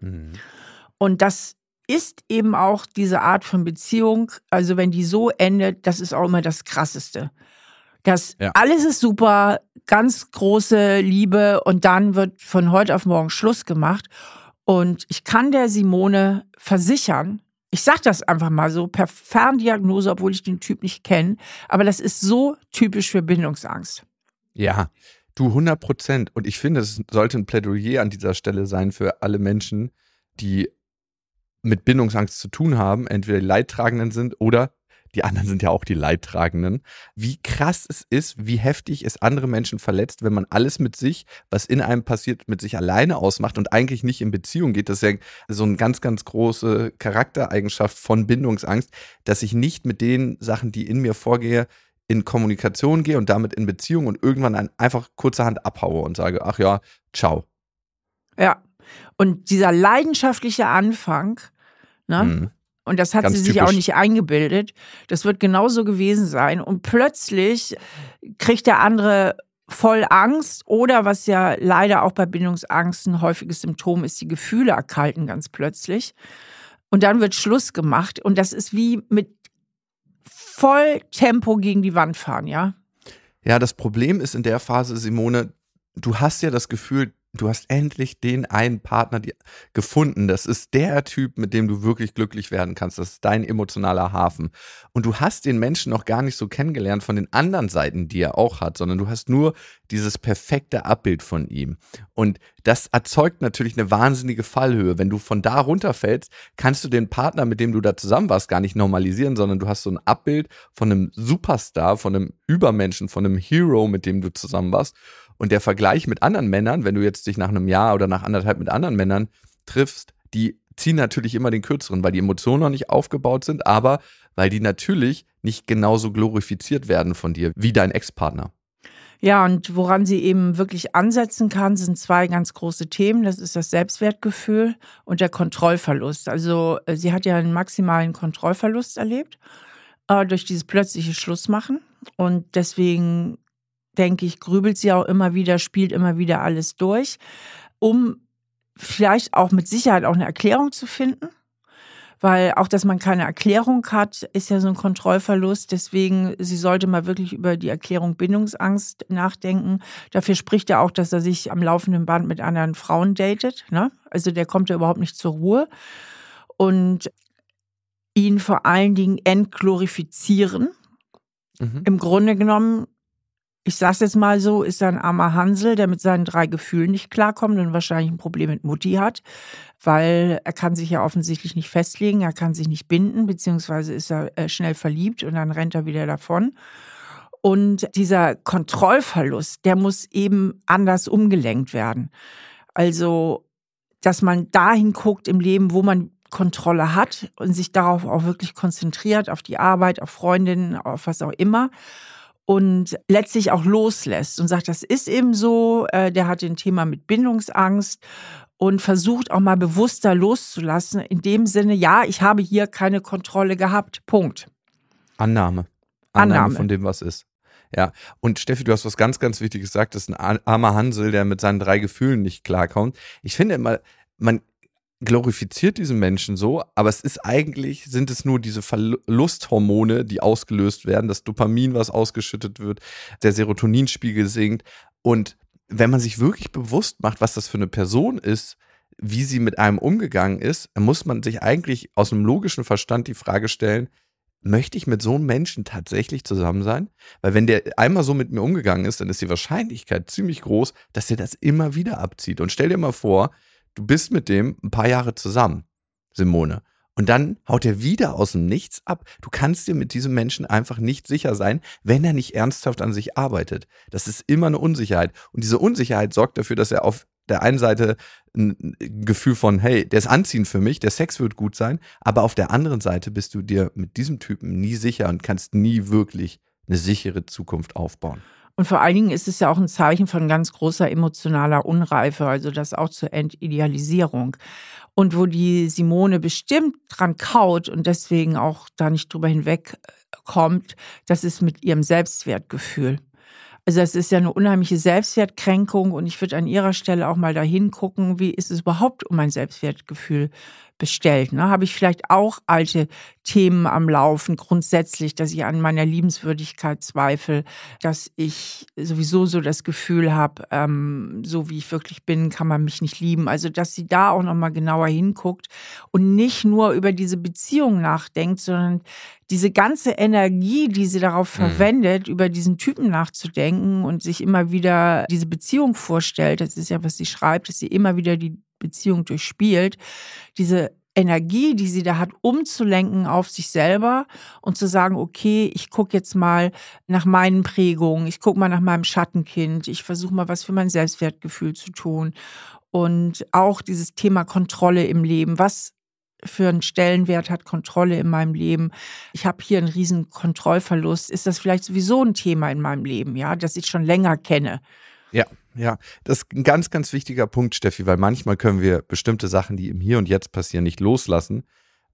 Mhm. Und das ist eben auch diese Art von Beziehung. Also wenn die so endet, das ist auch immer das Krasseste. Das ja. alles ist super, ganz große Liebe und dann wird von heute auf morgen Schluss gemacht. Und ich kann der Simone versichern, ich sage das einfach mal so, per Ferndiagnose, obwohl ich den Typ nicht kenne, aber das ist so typisch für Bindungsangst. Ja, du 100 Prozent. Und ich finde, es sollte ein Plädoyer an dieser Stelle sein für alle Menschen, die mit Bindungsangst zu tun haben, entweder Leidtragenden sind oder die anderen sind ja auch die Leidtragenden, wie krass es ist, wie heftig es andere Menschen verletzt, wenn man alles mit sich, was in einem passiert, mit sich alleine ausmacht und eigentlich nicht in Beziehung geht. Das ist ja so eine ganz, ganz große Charaktereigenschaft von Bindungsangst, dass ich nicht mit den Sachen, die in mir vorgehe, in Kommunikation gehe und damit in Beziehung und irgendwann einfach kurzerhand abhaue und sage, ach ja, ciao. Ja. Und dieser leidenschaftliche Anfang, ne? Mhm und das hat Ganz sie sich typisch. auch nicht eingebildet. Das wird genauso gewesen sein. Und plötzlich kriegt der andere voll Angst oder was ja leider auch bei Bindungsangst ein häufiges Symptom ist, die Gefühle erkalten ganz plötzlich. Und dann wird Schluss gemacht und das ist wie mit voll Tempo gegen die Wand fahren, ja? Ja, das Problem ist in der Phase, Simone, du hast ja das Gefühl, du hast endlich den einen Partner gefunden. Das ist der Typ, mit dem du wirklich glücklich werden kannst. Das ist dein emotionaler Hafen. Und du hast den Menschen noch gar nicht so kennengelernt von den anderen Seiten, die er auch hat, sondern du hast nur dieses perfekte Abbild von ihm. Und das erzeugt natürlich eine wahnsinnige Fallhöhe. Wenn du von da runterfällst, kannst du den Partner, mit dem du da zusammen warst, gar nicht normalisieren, sondern du hast so ein Abbild von einem Superstar, von einem Übermenschen, von einem Hero, mit dem du zusammen warst. Und der Vergleich mit anderen Männern, wenn du jetzt dich nach einem Jahr oder nach anderthalb mit anderen Männern triffst, die ziehen natürlich immer den kürzeren, weil die Emotionen noch nicht aufgebaut sind, aber weil die natürlich nicht genauso glorifiziert werden von dir wie dein Ex-Partner. Ja, und woran sie eben wirklich ansetzen kann, sind zwei ganz große Themen. Das ist das Selbstwertgefühl und der Kontrollverlust. Also äh, sie hat ja einen maximalen Kontrollverlust erlebt äh, durch dieses plötzliche Schlussmachen. Und deswegen denke ich, grübelt sie auch immer wieder, spielt immer wieder alles durch, um vielleicht auch mit Sicherheit auch eine Erklärung zu finden. Weil auch, dass man keine Erklärung hat, ist ja so ein Kontrollverlust. Deswegen, sie sollte mal wirklich über die Erklärung Bindungsangst nachdenken. Dafür spricht er auch, dass er sich am laufenden Band mit anderen Frauen datet. Ne? Also der kommt ja überhaupt nicht zur Ruhe. Und ihn vor allen Dingen entglorifizieren. Mhm. Im Grunde genommen ich sag's jetzt mal so, ist ein armer Hansel, der mit seinen drei Gefühlen nicht klarkommt und wahrscheinlich ein Problem mit Mutti hat, weil er kann sich ja offensichtlich nicht festlegen, er kann sich nicht binden, beziehungsweise ist er äh, schnell verliebt und dann rennt er wieder davon. Und dieser Kontrollverlust, der muss eben anders umgelenkt werden. Also, dass man dahin guckt im Leben, wo man Kontrolle hat und sich darauf auch wirklich konzentriert, auf die Arbeit, auf Freundinnen, auf was auch immer und letztlich auch loslässt und sagt, das ist eben so, äh, der hat ein Thema mit Bindungsangst und versucht auch mal bewusster loszulassen, in dem Sinne, ja, ich habe hier keine Kontrolle gehabt. Punkt. Annahme. Annahme, Annahme. von dem, was ist. Ja, und Steffi, du hast was ganz, ganz Wichtiges gesagt, das ist ein armer Hansel, der mit seinen drei Gefühlen nicht klarkommt. Ich finde immer, man glorifiziert diesen Menschen so, aber es ist eigentlich, sind es nur diese Verlusthormone, die ausgelöst werden, das Dopamin, was ausgeschüttet wird, der Serotoninspiegel sinkt. Und wenn man sich wirklich bewusst macht, was das für eine Person ist, wie sie mit einem umgegangen ist, muss man sich eigentlich aus einem logischen Verstand die Frage stellen, möchte ich mit so einem Menschen tatsächlich zusammen sein? Weil wenn der einmal so mit mir umgegangen ist, dann ist die Wahrscheinlichkeit ziemlich groß, dass er das immer wieder abzieht. Und stell dir mal vor, du bist mit dem ein paar Jahre zusammen, Simone. Und dann haut er wieder aus dem Nichts ab. Du kannst dir mit diesem Menschen einfach nicht sicher sein, wenn er nicht ernsthaft an sich arbeitet. Das ist immer eine Unsicherheit. Und diese Unsicherheit sorgt dafür, dass er auf der einen Seite ein Gefühl von, hey, der ist anziehend für mich, der Sex wird gut sein, aber auf der anderen Seite bist du dir mit diesem Typen nie sicher und kannst nie wirklich eine sichere Zukunft aufbauen. Und vor allen Dingen ist es ja auch ein Zeichen von ganz großer emotionaler Unreife, also das auch zur Entidealisierung. Und wo die Simone bestimmt dran kaut und deswegen auch da nicht drüber hinwegkommt, das ist mit ihrem Selbstwertgefühl. Also es ist ja eine unheimliche Selbstwertkränkung und ich würde an ihrer Stelle auch mal dahin gucken, wie ist es überhaupt um mein Selbstwertgefühl bestellt. Ne? Habe ich vielleicht auch alte Themen am Laufen, grundsätzlich, dass ich an meiner Liebenswürdigkeit zweifle, dass ich sowieso so das Gefühl habe, ähm, so wie ich wirklich bin, kann man mich nicht lieben. Also, dass sie da auch nochmal genauer hinguckt und nicht nur über diese Beziehung nachdenkt, sondern diese ganze Energie, die sie darauf mhm. verwendet, über diesen Typen nachzudenken und sich immer wieder diese Beziehung vorstellt, das ist ja, was sie schreibt, dass sie immer wieder die Beziehung durchspielt, diese Energie, die sie da hat, umzulenken auf sich selber und zu sagen, okay, ich gucke jetzt mal nach meinen Prägungen, ich gucke mal nach meinem Schattenkind, ich versuche mal was für mein Selbstwertgefühl zu tun. Und auch dieses Thema Kontrolle im Leben. Was für einen Stellenwert hat Kontrolle in meinem Leben? Ich habe hier einen riesen Kontrollverlust. Ist das vielleicht sowieso ein Thema in meinem Leben, ja, das ich schon länger kenne? Ja, ja, das ist ein ganz, ganz wichtiger Punkt, Steffi, weil manchmal können wir bestimmte Sachen, die im Hier und Jetzt passieren, nicht loslassen,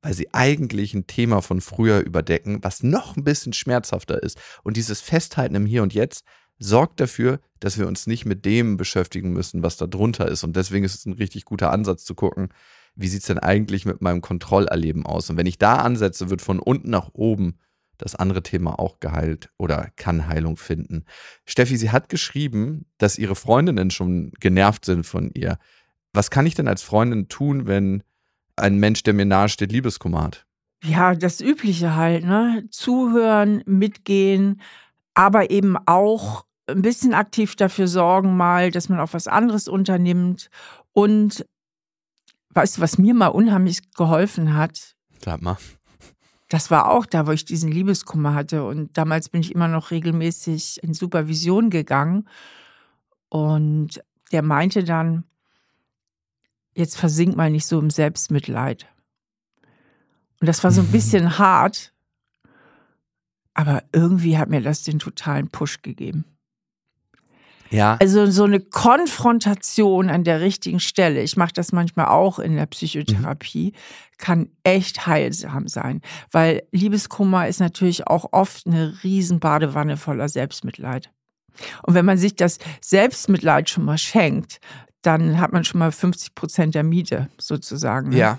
weil sie eigentlich ein Thema von früher überdecken, was noch ein bisschen schmerzhafter ist. Und dieses Festhalten im Hier und Jetzt sorgt dafür, dass wir uns nicht mit dem beschäftigen müssen, was da drunter ist. Und deswegen ist es ein richtig guter Ansatz zu gucken, wie sieht es denn eigentlich mit meinem Kontrollerleben aus? Und wenn ich da ansetze, wird von unten nach oben das andere Thema auch geheilt oder kann Heilung finden. Steffi, sie hat geschrieben, dass ihre Freundinnen schon genervt sind von ihr. Was kann ich denn als Freundin tun, wenn ein Mensch, der mir nahesteht, Liebeskummer hat? Ja, das Übliche halt, ne? Zuhören, mitgehen, aber eben auch ein bisschen aktiv dafür sorgen, mal, dass man auch was anderes unternimmt. Und weißt du, was mir mal unheimlich geholfen hat? Sag mal das war auch da, wo ich diesen Liebeskummer hatte. Und damals bin ich immer noch regelmäßig in Supervision gegangen. Und der meinte dann, jetzt versink mal nicht so im Selbstmitleid. Und das war so ein bisschen hart, aber irgendwie hat mir das den totalen Push gegeben. Ja. Also so eine Konfrontation an der richtigen Stelle, ich mache das manchmal auch in der Psychotherapie, mhm. kann echt heilsam sein. Weil Liebeskummer ist natürlich auch oft eine Riesenbadewanne voller Selbstmitleid. Und wenn man sich das Selbstmitleid schon mal schenkt, dann hat man schon mal 50 Prozent der Miete sozusagen. Ne? Ja,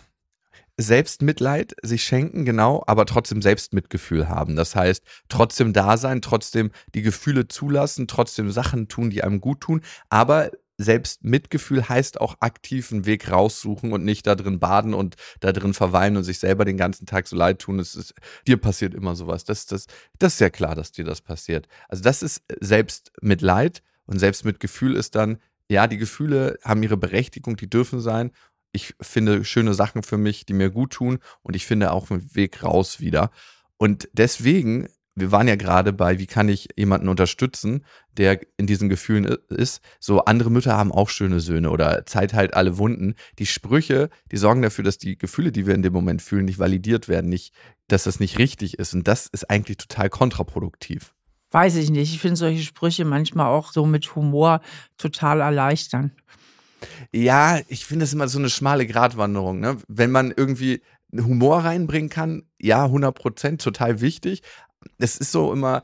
Selbstmitleid sich schenken, genau, aber trotzdem Selbstmitgefühl haben. Das heißt, trotzdem da sein, trotzdem die Gefühle zulassen, trotzdem Sachen tun, die einem gut tun, aber Selbstmitgefühl heißt auch aktiv einen Weg raussuchen und nicht da drin baden und da drin verweilen und sich selber den ganzen Tag so leid tun. Es ist, dir passiert immer sowas. Das, das, das ist ja klar, dass dir das passiert. Also das ist Selbstmitleid und Selbstmitgefühl ist dann, ja, die Gefühle haben ihre Berechtigung, die dürfen sein ich finde schöne Sachen für mich, die mir gut tun und ich finde auch einen Weg raus wieder. Und deswegen, wir waren ja gerade bei, wie kann ich jemanden unterstützen, der in diesen Gefühlen ist. So andere Mütter haben auch schöne Söhne oder Zeit halt alle Wunden. Die Sprüche, die sorgen dafür, dass die Gefühle, die wir in dem Moment fühlen, nicht validiert werden, nicht, dass das nicht richtig ist. Und das ist eigentlich total kontraproduktiv. Weiß ich nicht. Ich finde solche Sprüche manchmal auch so mit Humor total erleichtern. Ja, ich finde das immer so eine schmale Gratwanderung. Ne? Wenn man irgendwie Humor reinbringen kann, ja, 100 Prozent, total wichtig. Es ist so immer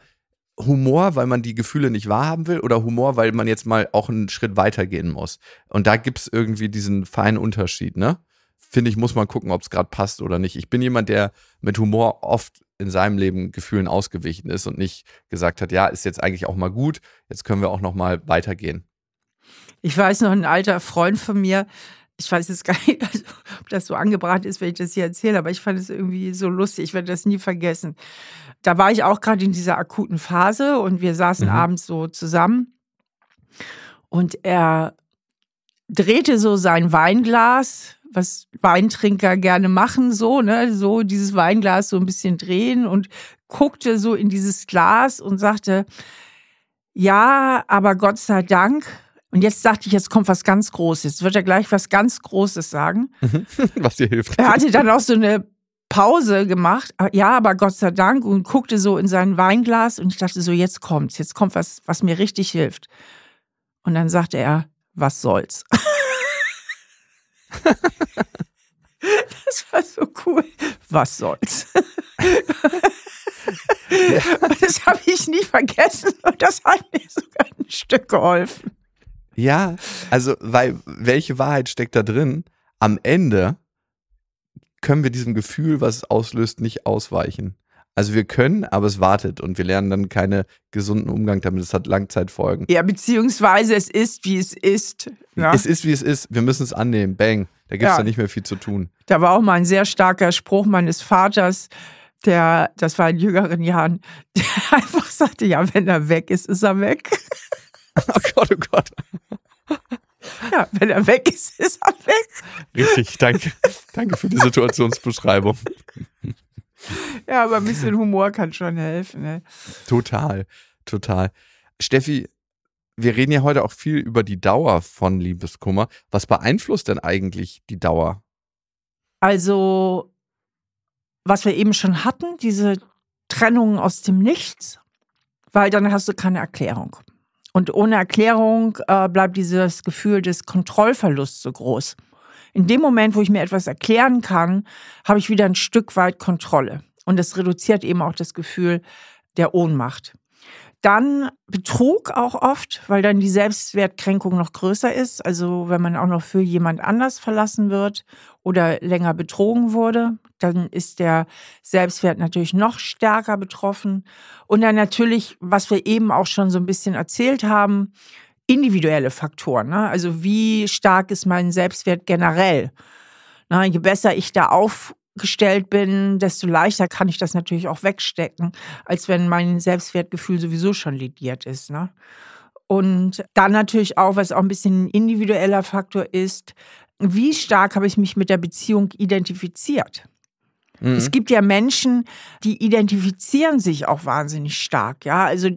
Humor, weil man die Gefühle nicht wahrhaben will oder Humor, weil man jetzt mal auch einen Schritt weitergehen muss. Und da gibt es irgendwie diesen feinen Unterschied, ne? Finde ich, muss man gucken, ob es gerade passt oder nicht. Ich bin jemand, der mit Humor oft in seinem Leben Gefühlen ausgewichen ist und nicht gesagt hat, ja, ist jetzt eigentlich auch mal gut, jetzt können wir auch noch mal weitergehen. Ich weiß noch, ein alter Freund von mir, ich weiß jetzt gar nicht, also, ob das so angebracht ist, wenn ich das hier erzähle, aber ich fand es irgendwie so lustig. Ich werde das nie vergessen. Da war ich auch gerade in dieser akuten Phase und wir saßen mhm. abends so zusammen und er drehte so sein Weinglas, was Weintrinker gerne machen, so, ne, so dieses Weinglas so ein bisschen drehen und guckte so in dieses Glas und sagte, ja, aber Gott sei Dank und jetzt dachte ich, jetzt kommt was ganz Großes. Jetzt wird er gleich was ganz Großes sagen. was dir hilft. Er hatte dann auch so eine Pause gemacht. Ja, aber Gott sei Dank und guckte so in sein Weinglas und ich dachte so, jetzt kommt's, jetzt kommt was, was mir richtig hilft. Und dann sagte er, was soll's? das war so cool. Was soll's? Das habe ich nie vergessen und das hat mir sogar ein Stück geholfen. Ja, also, weil welche Wahrheit steckt da drin? Am Ende können wir diesem Gefühl, was es auslöst, nicht ausweichen. Also wir können, aber es wartet und wir lernen dann keine gesunden Umgang damit. Es hat Langzeitfolgen. Ja, beziehungsweise es ist, wie es ist. Ja. Es ist, wie es ist. Wir müssen es annehmen. Bang. Da gibt es ja. dann nicht mehr viel zu tun. Da war auch mal ein sehr starker Spruch meines Vaters, der, das war in jüngeren Jahren, der einfach sagte, ja, wenn er weg ist, ist er weg. Oh Gott, oh Gott. Ja, wenn er weg ist, ist er weg. Richtig, danke. danke für die Situationsbeschreibung. Ja, aber ein bisschen Humor kann schon helfen. Ne? Total, total. Steffi, wir reden ja heute auch viel über die Dauer von Liebeskummer. Was beeinflusst denn eigentlich die Dauer? Also, was wir eben schon hatten, diese Trennung aus dem Nichts, weil dann hast du keine Erklärung. Und ohne Erklärung äh, bleibt dieses Gefühl des Kontrollverlusts so groß. In dem Moment, wo ich mir etwas erklären kann, habe ich wieder ein Stück weit Kontrolle. Und das reduziert eben auch das Gefühl der Ohnmacht. Dann Betrug auch oft, weil dann die Selbstwertkränkung noch größer ist. Also wenn man auch noch für jemand anders verlassen wird oder länger betrogen wurde, dann ist der Selbstwert natürlich noch stärker betroffen. Und dann natürlich, was wir eben auch schon so ein bisschen erzählt haben, individuelle Faktoren. Ne? Also wie stark ist mein Selbstwert generell? Na, je besser ich da aufgestellt bin, desto leichter kann ich das natürlich auch wegstecken, als wenn mein Selbstwertgefühl sowieso schon lidiert ist. Ne? Und dann natürlich auch, was auch ein bisschen ein individueller Faktor ist, wie stark habe ich mich mit der Beziehung identifiziert? Mhm. Es gibt ja Menschen, die identifizieren sich auch wahnsinnig stark, ja. Also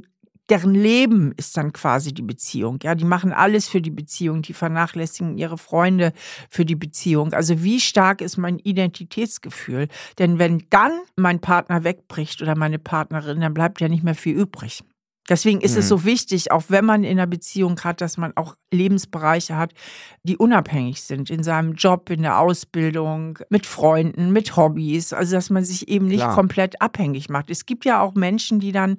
deren Leben ist dann quasi die Beziehung. Ja, die machen alles für die Beziehung, die vernachlässigen ihre Freunde für die Beziehung. Also wie stark ist mein Identitätsgefühl? Denn wenn dann mein Partner wegbricht oder meine Partnerin, dann bleibt ja nicht mehr viel übrig. Deswegen ist mhm. es so wichtig, auch wenn man in einer Beziehung hat, dass man auch Lebensbereiche hat, die unabhängig sind in seinem Job, in der Ausbildung, mit Freunden, mit Hobbys. Also dass man sich eben nicht Klar. komplett abhängig macht. Es gibt ja auch Menschen, die dann,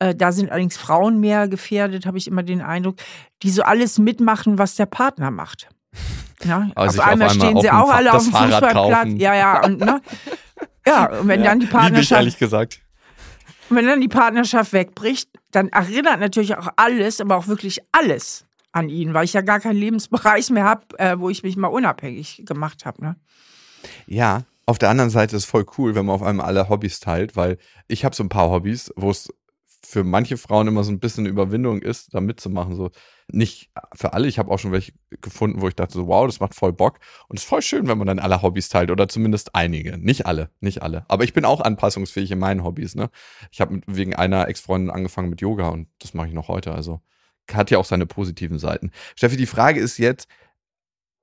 äh, da sind allerdings Frauen mehr gefährdet, habe ich immer den Eindruck, die so alles mitmachen, was der Partner macht. Ja, also auf, einmal auf, einmal stehen sie auch alle auf dem Fußballplatz. Ja, ja, und ne? Ja, und wenn ja, dann die Partnerschaft. ehrlich gesagt. Und wenn dann die Partnerschaft wegbricht, dann erinnert natürlich auch alles, aber auch wirklich alles an ihn, weil ich ja gar keinen Lebensbereich mehr habe, äh, wo ich mich mal unabhängig gemacht habe. Ne? Ja, auf der anderen Seite ist es voll cool, wenn man auf einmal alle Hobbys teilt, weil ich habe so ein paar Hobbys, wo es für manche Frauen immer so ein bisschen Überwindung ist, da mitzumachen. So nicht für alle. Ich habe auch schon welche gefunden, wo ich dachte so, wow, das macht voll Bock. Und es ist voll schön, wenn man dann alle Hobbys teilt oder zumindest einige. Nicht alle, nicht alle. Aber ich bin auch anpassungsfähig in meinen Hobbys. Ne? Ich habe wegen einer Ex-Freundin angefangen mit Yoga und das mache ich noch heute. Also hat ja auch seine positiven Seiten. Steffi, die Frage ist jetzt,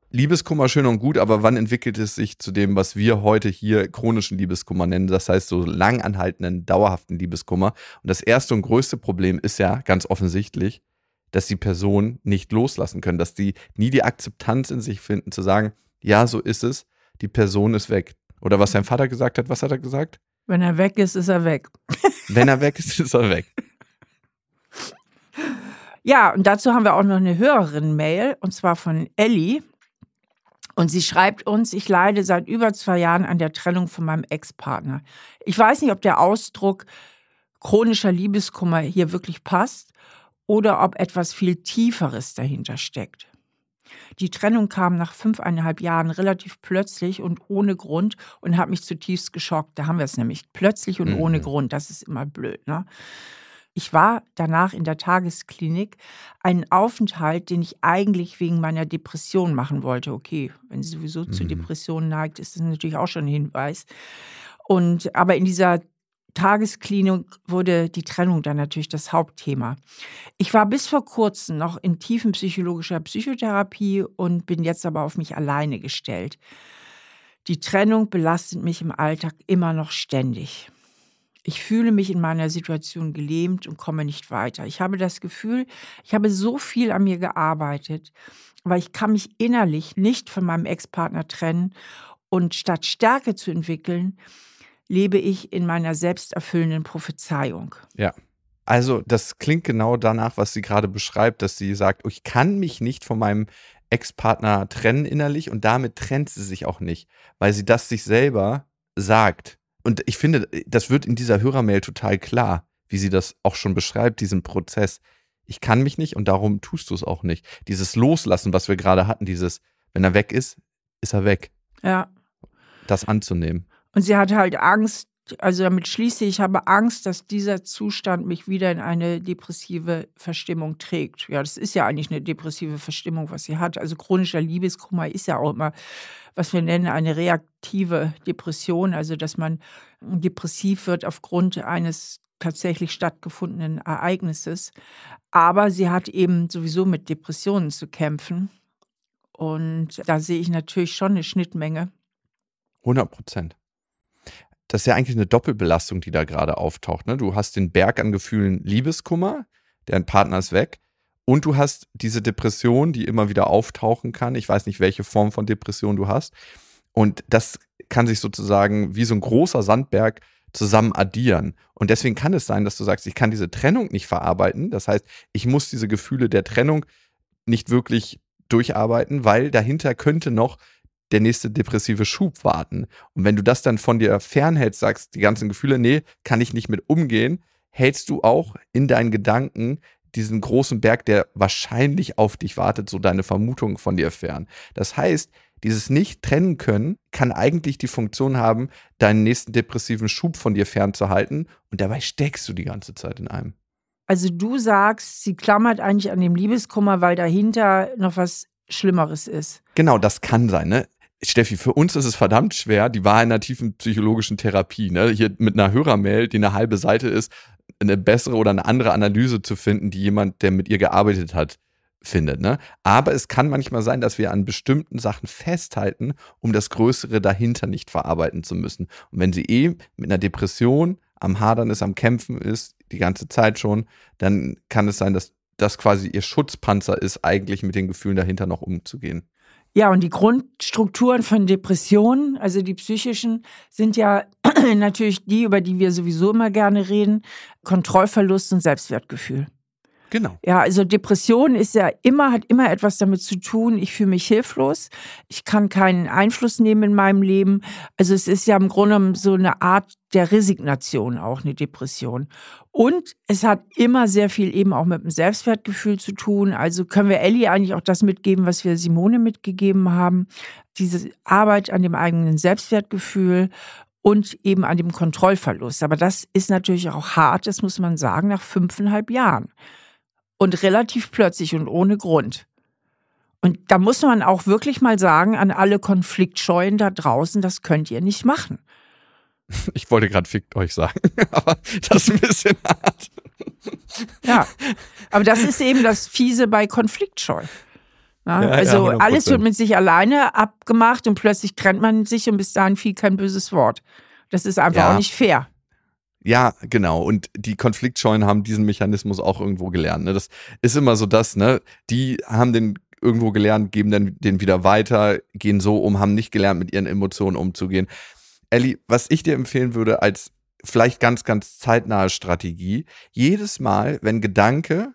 Liebeskummer schön und gut, aber wann entwickelt es sich zu dem, was wir heute hier chronischen Liebeskummer nennen? Das heißt, so lang anhaltenden, dauerhaften Liebeskummer. Und das erste und größte Problem ist ja ganz offensichtlich, dass die Person nicht loslassen können, dass die nie die Akzeptanz in sich finden, zu sagen, ja, so ist es, die Person ist weg. Oder was sein Vater gesagt hat, was hat er gesagt? Wenn er weg ist, ist er weg. Wenn er weg ist, ist er weg. Ja, und dazu haben wir auch noch eine Hörerin-Mail, und zwar von Ellie. Und sie schreibt uns, ich leide seit über zwei Jahren an der Trennung von meinem Ex-Partner. Ich weiß nicht, ob der Ausdruck chronischer Liebeskummer hier wirklich passt oder ob etwas viel Tieferes dahinter steckt. Die Trennung kam nach fünfeinhalb Jahren relativ plötzlich und ohne Grund und hat mich zutiefst geschockt. Da haben wir es nämlich. Plötzlich und mhm. ohne Grund. Das ist immer blöd. Ne? Ich war danach in der Tagesklinik, einen Aufenthalt, den ich eigentlich wegen meiner Depression machen wollte. Okay, wenn sie sowieso mhm. zu Depressionen neigt, ist das natürlich auch schon ein Hinweis. Und aber in dieser Tagesklinik wurde die Trennung dann natürlich das Hauptthema. Ich war bis vor kurzem noch in tiefenpsychologischer Psychotherapie und bin jetzt aber auf mich alleine gestellt. Die Trennung belastet mich im Alltag immer noch ständig. Ich fühle mich in meiner Situation gelähmt und komme nicht weiter. Ich habe das Gefühl, ich habe so viel an mir gearbeitet, aber ich kann mich innerlich nicht von meinem Ex-Partner trennen und statt Stärke zu entwickeln, lebe ich in meiner selbsterfüllenden Prophezeiung. Ja. Also, das klingt genau danach, was sie gerade beschreibt, dass sie sagt, ich kann mich nicht von meinem Ex-Partner trennen innerlich und damit trennt sie sich auch nicht, weil sie das sich selber sagt. Und ich finde, das wird in dieser Hörermail total klar, wie sie das auch schon beschreibt, diesen Prozess. Ich kann mich nicht und darum tust du es auch nicht. Dieses Loslassen, was wir gerade hatten, dieses, wenn er weg ist, ist er weg. Ja. Das anzunehmen. Und sie hat halt Angst, also damit schließe ich, ich habe Angst, dass dieser Zustand mich wieder in eine depressive Verstimmung trägt. Ja, das ist ja eigentlich eine depressive Verstimmung, was sie hat. Also chronischer Liebeskummer ist ja auch immer, was wir nennen, eine reaktive Depression, also dass man depressiv wird aufgrund eines tatsächlich stattgefundenen Ereignisses. Aber sie hat eben sowieso mit Depressionen zu kämpfen. Und da sehe ich natürlich schon eine Schnittmenge. 100 Prozent das ist ja eigentlich eine Doppelbelastung, die da gerade auftaucht. Ne? Du hast den Berg an Gefühlen Liebeskummer, dein Partner ist weg. Und du hast diese Depression, die immer wieder auftauchen kann. Ich weiß nicht, welche Form von Depression du hast. Und das kann sich sozusagen wie so ein großer Sandberg zusammen addieren. Und deswegen kann es sein, dass du sagst, ich kann diese Trennung nicht verarbeiten. Das heißt, ich muss diese Gefühle der Trennung nicht wirklich durcharbeiten, weil dahinter könnte noch der nächste depressive Schub warten. Und wenn du das dann von dir fernhältst, sagst, die ganzen Gefühle, nee, kann ich nicht mit umgehen, hältst du auch in deinen Gedanken diesen großen Berg, der wahrscheinlich auf dich wartet, so deine Vermutungen von dir fern. Das heißt, dieses nicht trennen können kann eigentlich die Funktion haben, deinen nächsten depressiven Schub von dir fernzuhalten und dabei steckst du die ganze Zeit in einem. Also du sagst, sie klammert eigentlich an dem Liebeskummer, weil dahinter noch was Schlimmeres ist. Genau, das kann sein. Ne? Steffi, für uns ist es verdammt schwer, die Wahl einer tiefen psychologischen Therapie, ne, hier mit einer Hörermail, die eine halbe Seite ist, eine bessere oder eine andere Analyse zu finden, die jemand, der mit ihr gearbeitet hat, findet. Ne? Aber es kann manchmal sein, dass wir an bestimmten Sachen festhalten, um das Größere dahinter nicht verarbeiten zu müssen. Und wenn sie eh mit einer Depression am Hadern ist, am Kämpfen ist, die ganze Zeit schon, dann kann es sein, dass das quasi ihr Schutzpanzer ist, eigentlich mit den Gefühlen dahinter noch umzugehen. Ja, und die Grundstrukturen von Depressionen, also die psychischen, sind ja natürlich die, über die wir sowieso immer gerne reden, Kontrollverlust und Selbstwertgefühl. Genau. Ja, also Depression ist ja immer, hat immer etwas damit zu tun, ich fühle mich hilflos, ich kann keinen Einfluss nehmen in meinem Leben. Also es ist ja im Grunde so eine Art der Resignation auch, eine Depression. Und es hat immer sehr viel eben auch mit dem Selbstwertgefühl zu tun. Also können wir Ellie eigentlich auch das mitgeben, was wir Simone mitgegeben haben. Diese Arbeit an dem eigenen Selbstwertgefühl und eben an dem Kontrollverlust. Aber das ist natürlich auch hart, das muss man sagen, nach fünfeinhalb Jahren und relativ plötzlich und ohne Grund. Und da muss man auch wirklich mal sagen an alle Konfliktscheuen da draußen, das könnt ihr nicht machen. Ich wollte gerade fickt euch sagen, aber das ist ein bisschen hart. Ja, aber das ist eben das Fiese bei Konfliktscheu. Ja, ja, also ja, alles wird mit sich alleine abgemacht und plötzlich trennt man sich und bis dahin fiel kein böses Wort. Das ist einfach auch nicht fair. Ja, genau. Und die Konfliktscheuen haben diesen Mechanismus auch irgendwo gelernt. Ne? Das ist immer so das, ne? Die haben den irgendwo gelernt, geben dann den wieder weiter, gehen so um, haben nicht gelernt, mit ihren Emotionen umzugehen. Ellie, was ich dir empfehlen würde als vielleicht ganz, ganz zeitnahe Strategie, jedes Mal, wenn Gedanke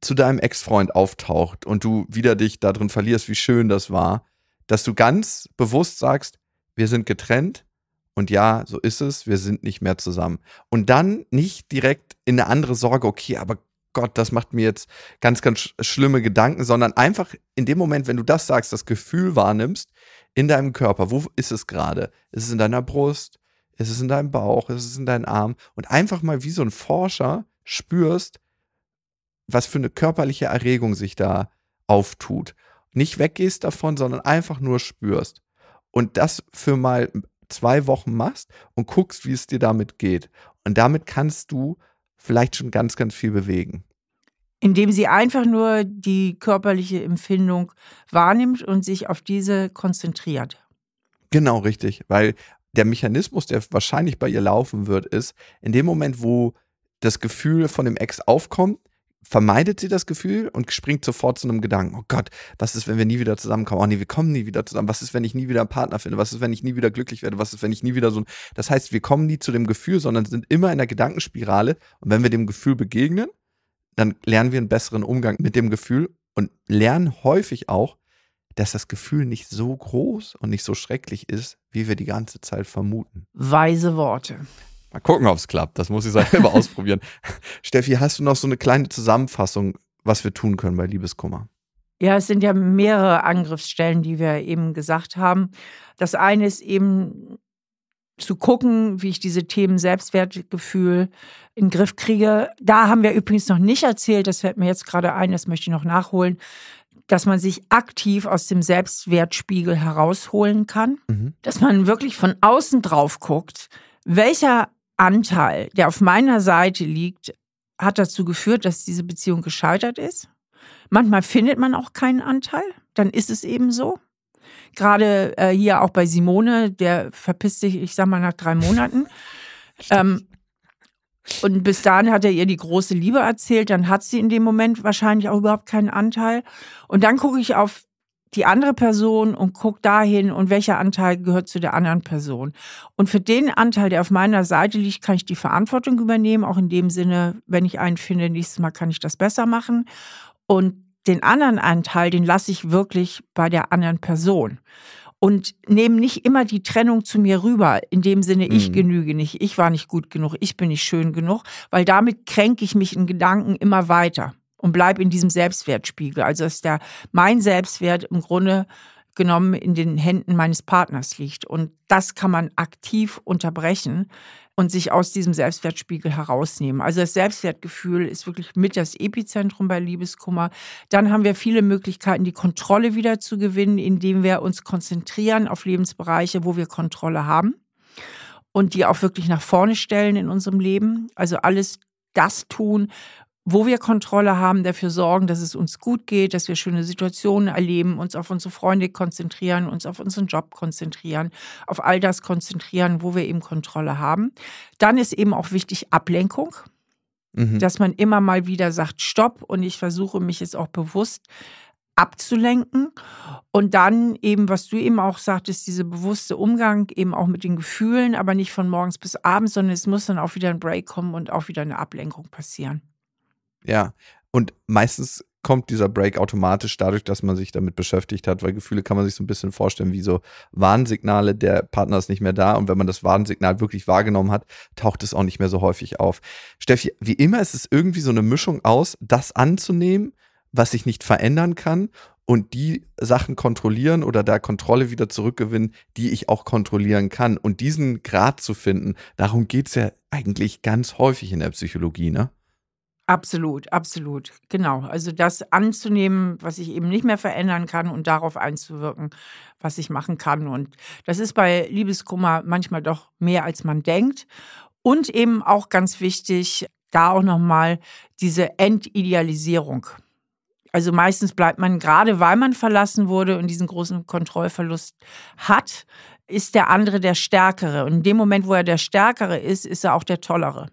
zu deinem Ex-Freund auftaucht und du wieder dich darin verlierst, wie schön das war, dass du ganz bewusst sagst, wir sind getrennt, und ja, so ist es, wir sind nicht mehr zusammen. Und dann nicht direkt in eine andere Sorge, okay, aber Gott, das macht mir jetzt ganz, ganz schlimme Gedanken, sondern einfach in dem Moment, wenn du das sagst, das Gefühl wahrnimmst in deinem Körper, wo ist es gerade? Ist es in deiner Brust? Ist es in deinem Bauch? Ist es in deinem Arm? Und einfach mal wie so ein Forscher spürst, was für eine körperliche Erregung sich da auftut. Nicht weggehst davon, sondern einfach nur spürst. Und das für mal zwei Wochen machst und guckst, wie es dir damit geht. Und damit kannst du vielleicht schon ganz, ganz viel bewegen. Indem sie einfach nur die körperliche Empfindung wahrnimmt und sich auf diese konzentriert. Genau, richtig. Weil der Mechanismus, der wahrscheinlich bei ihr laufen wird, ist, in dem Moment, wo das Gefühl von dem Ex aufkommt, vermeidet sie das Gefühl und springt sofort zu einem Gedanken, oh Gott, was ist, wenn wir nie wieder zusammenkommen? Oh nee, wir kommen nie wieder zusammen. Was ist, wenn ich nie wieder einen Partner finde? Was ist, wenn ich nie wieder glücklich werde? Was ist, wenn ich nie wieder so ein... Das heißt, wir kommen nie zu dem Gefühl, sondern sind immer in der Gedankenspirale. Und wenn wir dem Gefühl begegnen, dann lernen wir einen besseren Umgang mit dem Gefühl und lernen häufig auch, dass das Gefühl nicht so groß und nicht so schrecklich ist, wie wir die ganze Zeit vermuten. Weise Worte. Mal gucken, ob es klappt. Das muss ich selber ausprobieren. Steffi, hast du noch so eine kleine Zusammenfassung, was wir tun können bei Liebeskummer? Ja, es sind ja mehrere Angriffsstellen, die wir eben gesagt haben. Das eine ist eben zu gucken, wie ich diese Themen Selbstwertgefühl in den Griff kriege. Da haben wir übrigens noch nicht erzählt, das fällt mir jetzt gerade ein, das möchte ich noch nachholen, dass man sich aktiv aus dem Selbstwertspiegel herausholen kann, mhm. dass man wirklich von außen drauf guckt, welcher Anteil, der auf meiner Seite liegt, hat dazu geführt, dass diese Beziehung gescheitert ist. Manchmal findet man auch keinen Anteil, dann ist es eben so. Gerade äh, hier auch bei Simone, der verpisst sich, ich sag mal, nach drei Monaten. ähm, und bis dahin hat er ihr die große Liebe erzählt, dann hat sie in dem Moment wahrscheinlich auch überhaupt keinen Anteil. Und dann gucke ich auf die andere Person und gucke dahin und welcher Anteil gehört zu der anderen Person. Und für den Anteil, der auf meiner Seite liegt, kann ich die Verantwortung übernehmen, auch in dem Sinne, wenn ich einen finde, nächstes Mal kann ich das besser machen. Und den anderen Anteil, den lasse ich wirklich bei der anderen Person und nehme nicht immer die Trennung zu mir rüber. In dem Sinne, ich mhm. genüge nicht, ich war nicht gut genug, ich bin nicht schön genug, weil damit kränke ich mich in Gedanken immer weiter und bleibe in diesem Selbstwertspiegel. Also ist der mein Selbstwert im Grunde genommen in den Händen meines Partners liegt. Und das kann man aktiv unterbrechen und sich aus diesem Selbstwertspiegel herausnehmen. Also das Selbstwertgefühl ist wirklich mit das Epizentrum bei Liebeskummer. Dann haben wir viele Möglichkeiten, die Kontrolle wieder zu gewinnen, indem wir uns konzentrieren auf Lebensbereiche, wo wir Kontrolle haben und die auch wirklich nach vorne stellen in unserem Leben. Also alles das tun, wo wir Kontrolle haben, dafür sorgen, dass es uns gut geht, dass wir schöne Situationen erleben, uns auf unsere Freunde konzentrieren, uns auf unseren Job konzentrieren, auf all das konzentrieren, wo wir eben Kontrolle haben. Dann ist eben auch wichtig Ablenkung, mhm. dass man immer mal wieder sagt, stopp und ich versuche mich jetzt auch bewusst abzulenken und dann eben, was du eben auch sagtest, diese bewusste Umgang eben auch mit den Gefühlen, aber nicht von morgens bis abends, sondern es muss dann auch wieder ein Break kommen und auch wieder eine Ablenkung passieren. Ja, und meistens kommt dieser Break automatisch dadurch, dass man sich damit beschäftigt hat, weil Gefühle kann man sich so ein bisschen vorstellen wie so Warnsignale, der Partner ist nicht mehr da und wenn man das Warnsignal wirklich wahrgenommen hat, taucht es auch nicht mehr so häufig auf. Steffi, wie immer ist es irgendwie so eine Mischung aus, das anzunehmen, was sich nicht verändern kann und die Sachen kontrollieren oder da Kontrolle wieder zurückgewinnen, die ich auch kontrollieren kann. Und diesen Grad zu finden, darum geht es ja eigentlich ganz häufig in der Psychologie, ne? Absolut, absolut. Genau. Also das anzunehmen, was ich eben nicht mehr verändern kann und darauf einzuwirken, was ich machen kann. Und das ist bei Liebeskummer manchmal doch mehr, als man denkt. Und eben auch ganz wichtig, da auch nochmal diese Entidealisierung. Also meistens bleibt man, gerade weil man verlassen wurde und diesen großen Kontrollverlust hat, ist der andere der Stärkere. Und in dem Moment, wo er der Stärkere ist, ist er auch der Tollere.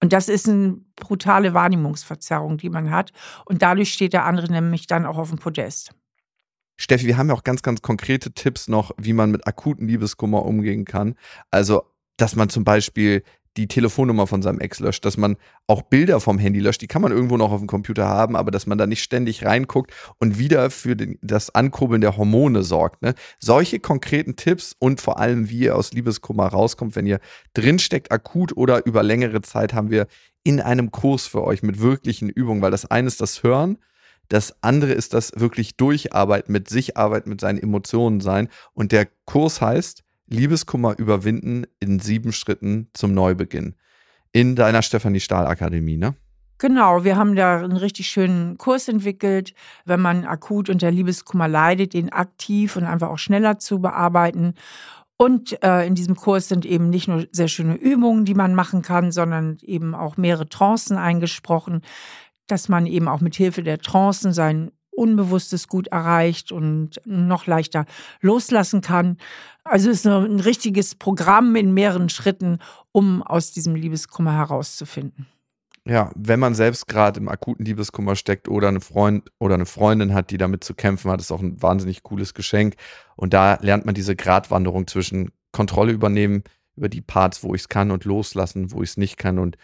Und das ist eine brutale Wahrnehmungsverzerrung, die man hat. Und dadurch steht der andere nämlich dann auch auf dem Podest. Steffi, wir haben ja auch ganz, ganz konkrete Tipps noch, wie man mit akuten Liebeskummer umgehen kann. Also, dass man zum Beispiel die Telefonnummer von seinem Ex löscht, dass man auch Bilder vom Handy löscht, die kann man irgendwo noch auf dem Computer haben, aber dass man da nicht ständig reinguckt und wieder für den, das Ankurbeln der Hormone sorgt. Ne? Solche konkreten Tipps und vor allem, wie ihr aus Liebeskummer rauskommt, wenn ihr drinsteckt, akut oder über längere Zeit, haben wir in einem Kurs für euch mit wirklichen Übungen, weil das eine ist das Hören, das andere ist das wirklich Durcharbeiten, mit sich arbeiten, mit seinen Emotionen sein. Und der Kurs heißt Liebeskummer überwinden in sieben Schritten zum Neubeginn. In deiner Stefanie Stahl Akademie, ne? Genau, wir haben da einen richtig schönen Kurs entwickelt, wenn man akut unter Liebeskummer leidet, den aktiv und einfach auch schneller zu bearbeiten. Und äh, in diesem Kurs sind eben nicht nur sehr schöne Übungen, die man machen kann, sondern eben auch mehrere Trancen eingesprochen, dass man eben auch mit Hilfe der Trancen sein Unbewusstes gut erreicht und noch leichter loslassen kann. Also es ist ein richtiges Programm in mehreren Schritten, um aus diesem Liebeskummer herauszufinden. Ja, wenn man selbst gerade im akuten Liebeskummer steckt oder eine Freund oder eine Freundin hat, die damit zu kämpfen hat, ist auch ein wahnsinnig cooles Geschenk. Und da lernt man diese Gratwanderung zwischen Kontrolle übernehmen über die Parts, wo ich es kann und loslassen, wo ich es nicht kann. Und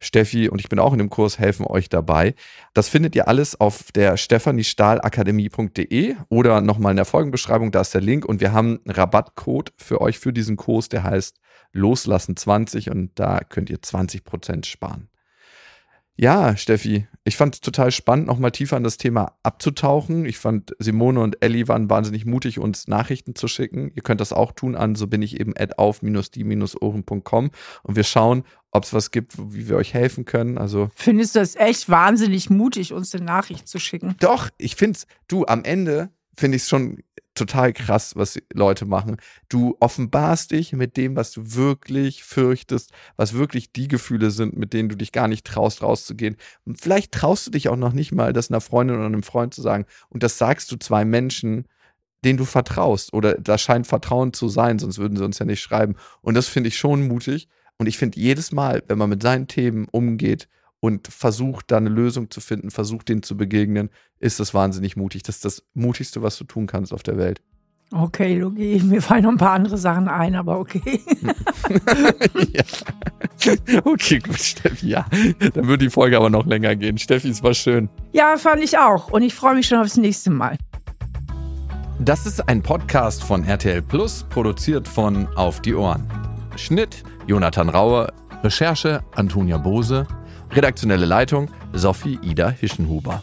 Steffi und ich bin auch in dem Kurs, helfen euch dabei. Das findet ihr alles auf der stephaniestahlakademie.de oder nochmal in der Folgenbeschreibung, da ist der Link und wir haben einen Rabattcode für euch für diesen Kurs, der heißt Loslassen 20 und da könnt ihr 20% sparen. Ja, Steffi, ich fand es total spannend, nochmal tiefer in das Thema abzutauchen. Ich fand, Simone und Ellie waren wahnsinnig mutig, uns Nachrichten zu schicken. Ihr könnt das auch tun an, so bin ich eben at auf-die-ohren.com und wir schauen, ob es was gibt, wie wir euch helfen können. Also Findest du das echt wahnsinnig mutig, uns eine Nachricht zu schicken? Doch, ich finde es, du, am Ende finde ich es schon total krass, was Leute machen. Du offenbarst dich mit dem, was du wirklich fürchtest, was wirklich die Gefühle sind, mit denen du dich gar nicht traust, rauszugehen. Und vielleicht traust du dich auch noch nicht mal, das einer Freundin oder einem Freund zu sagen. Und das sagst du zwei Menschen, denen du vertraust. Oder da scheint Vertrauen zu sein, sonst würden sie uns ja nicht schreiben. Und das finde ich schon mutig. Und ich finde jedes Mal, wenn man mit seinen Themen umgeht, und versucht da eine Lösung zu finden, versucht denen zu begegnen, ist das wahnsinnig mutig. Das ist das Mutigste, was du tun kannst auf der Welt. Okay, Logi, mir fallen noch ein paar andere Sachen ein, aber okay. ja. Okay, gut, Steffi, ja. Dann würde die Folge aber noch länger gehen. Steffi, es war schön. Ja, fand ich auch. Und ich freue mich schon aufs nächste Mal. Das ist ein Podcast von RTL Plus, produziert von Auf die Ohren. Schnitt Jonathan Raue, Recherche Antonia Bose. Redaktionelle Leitung Sophie Ida Hischenhuber.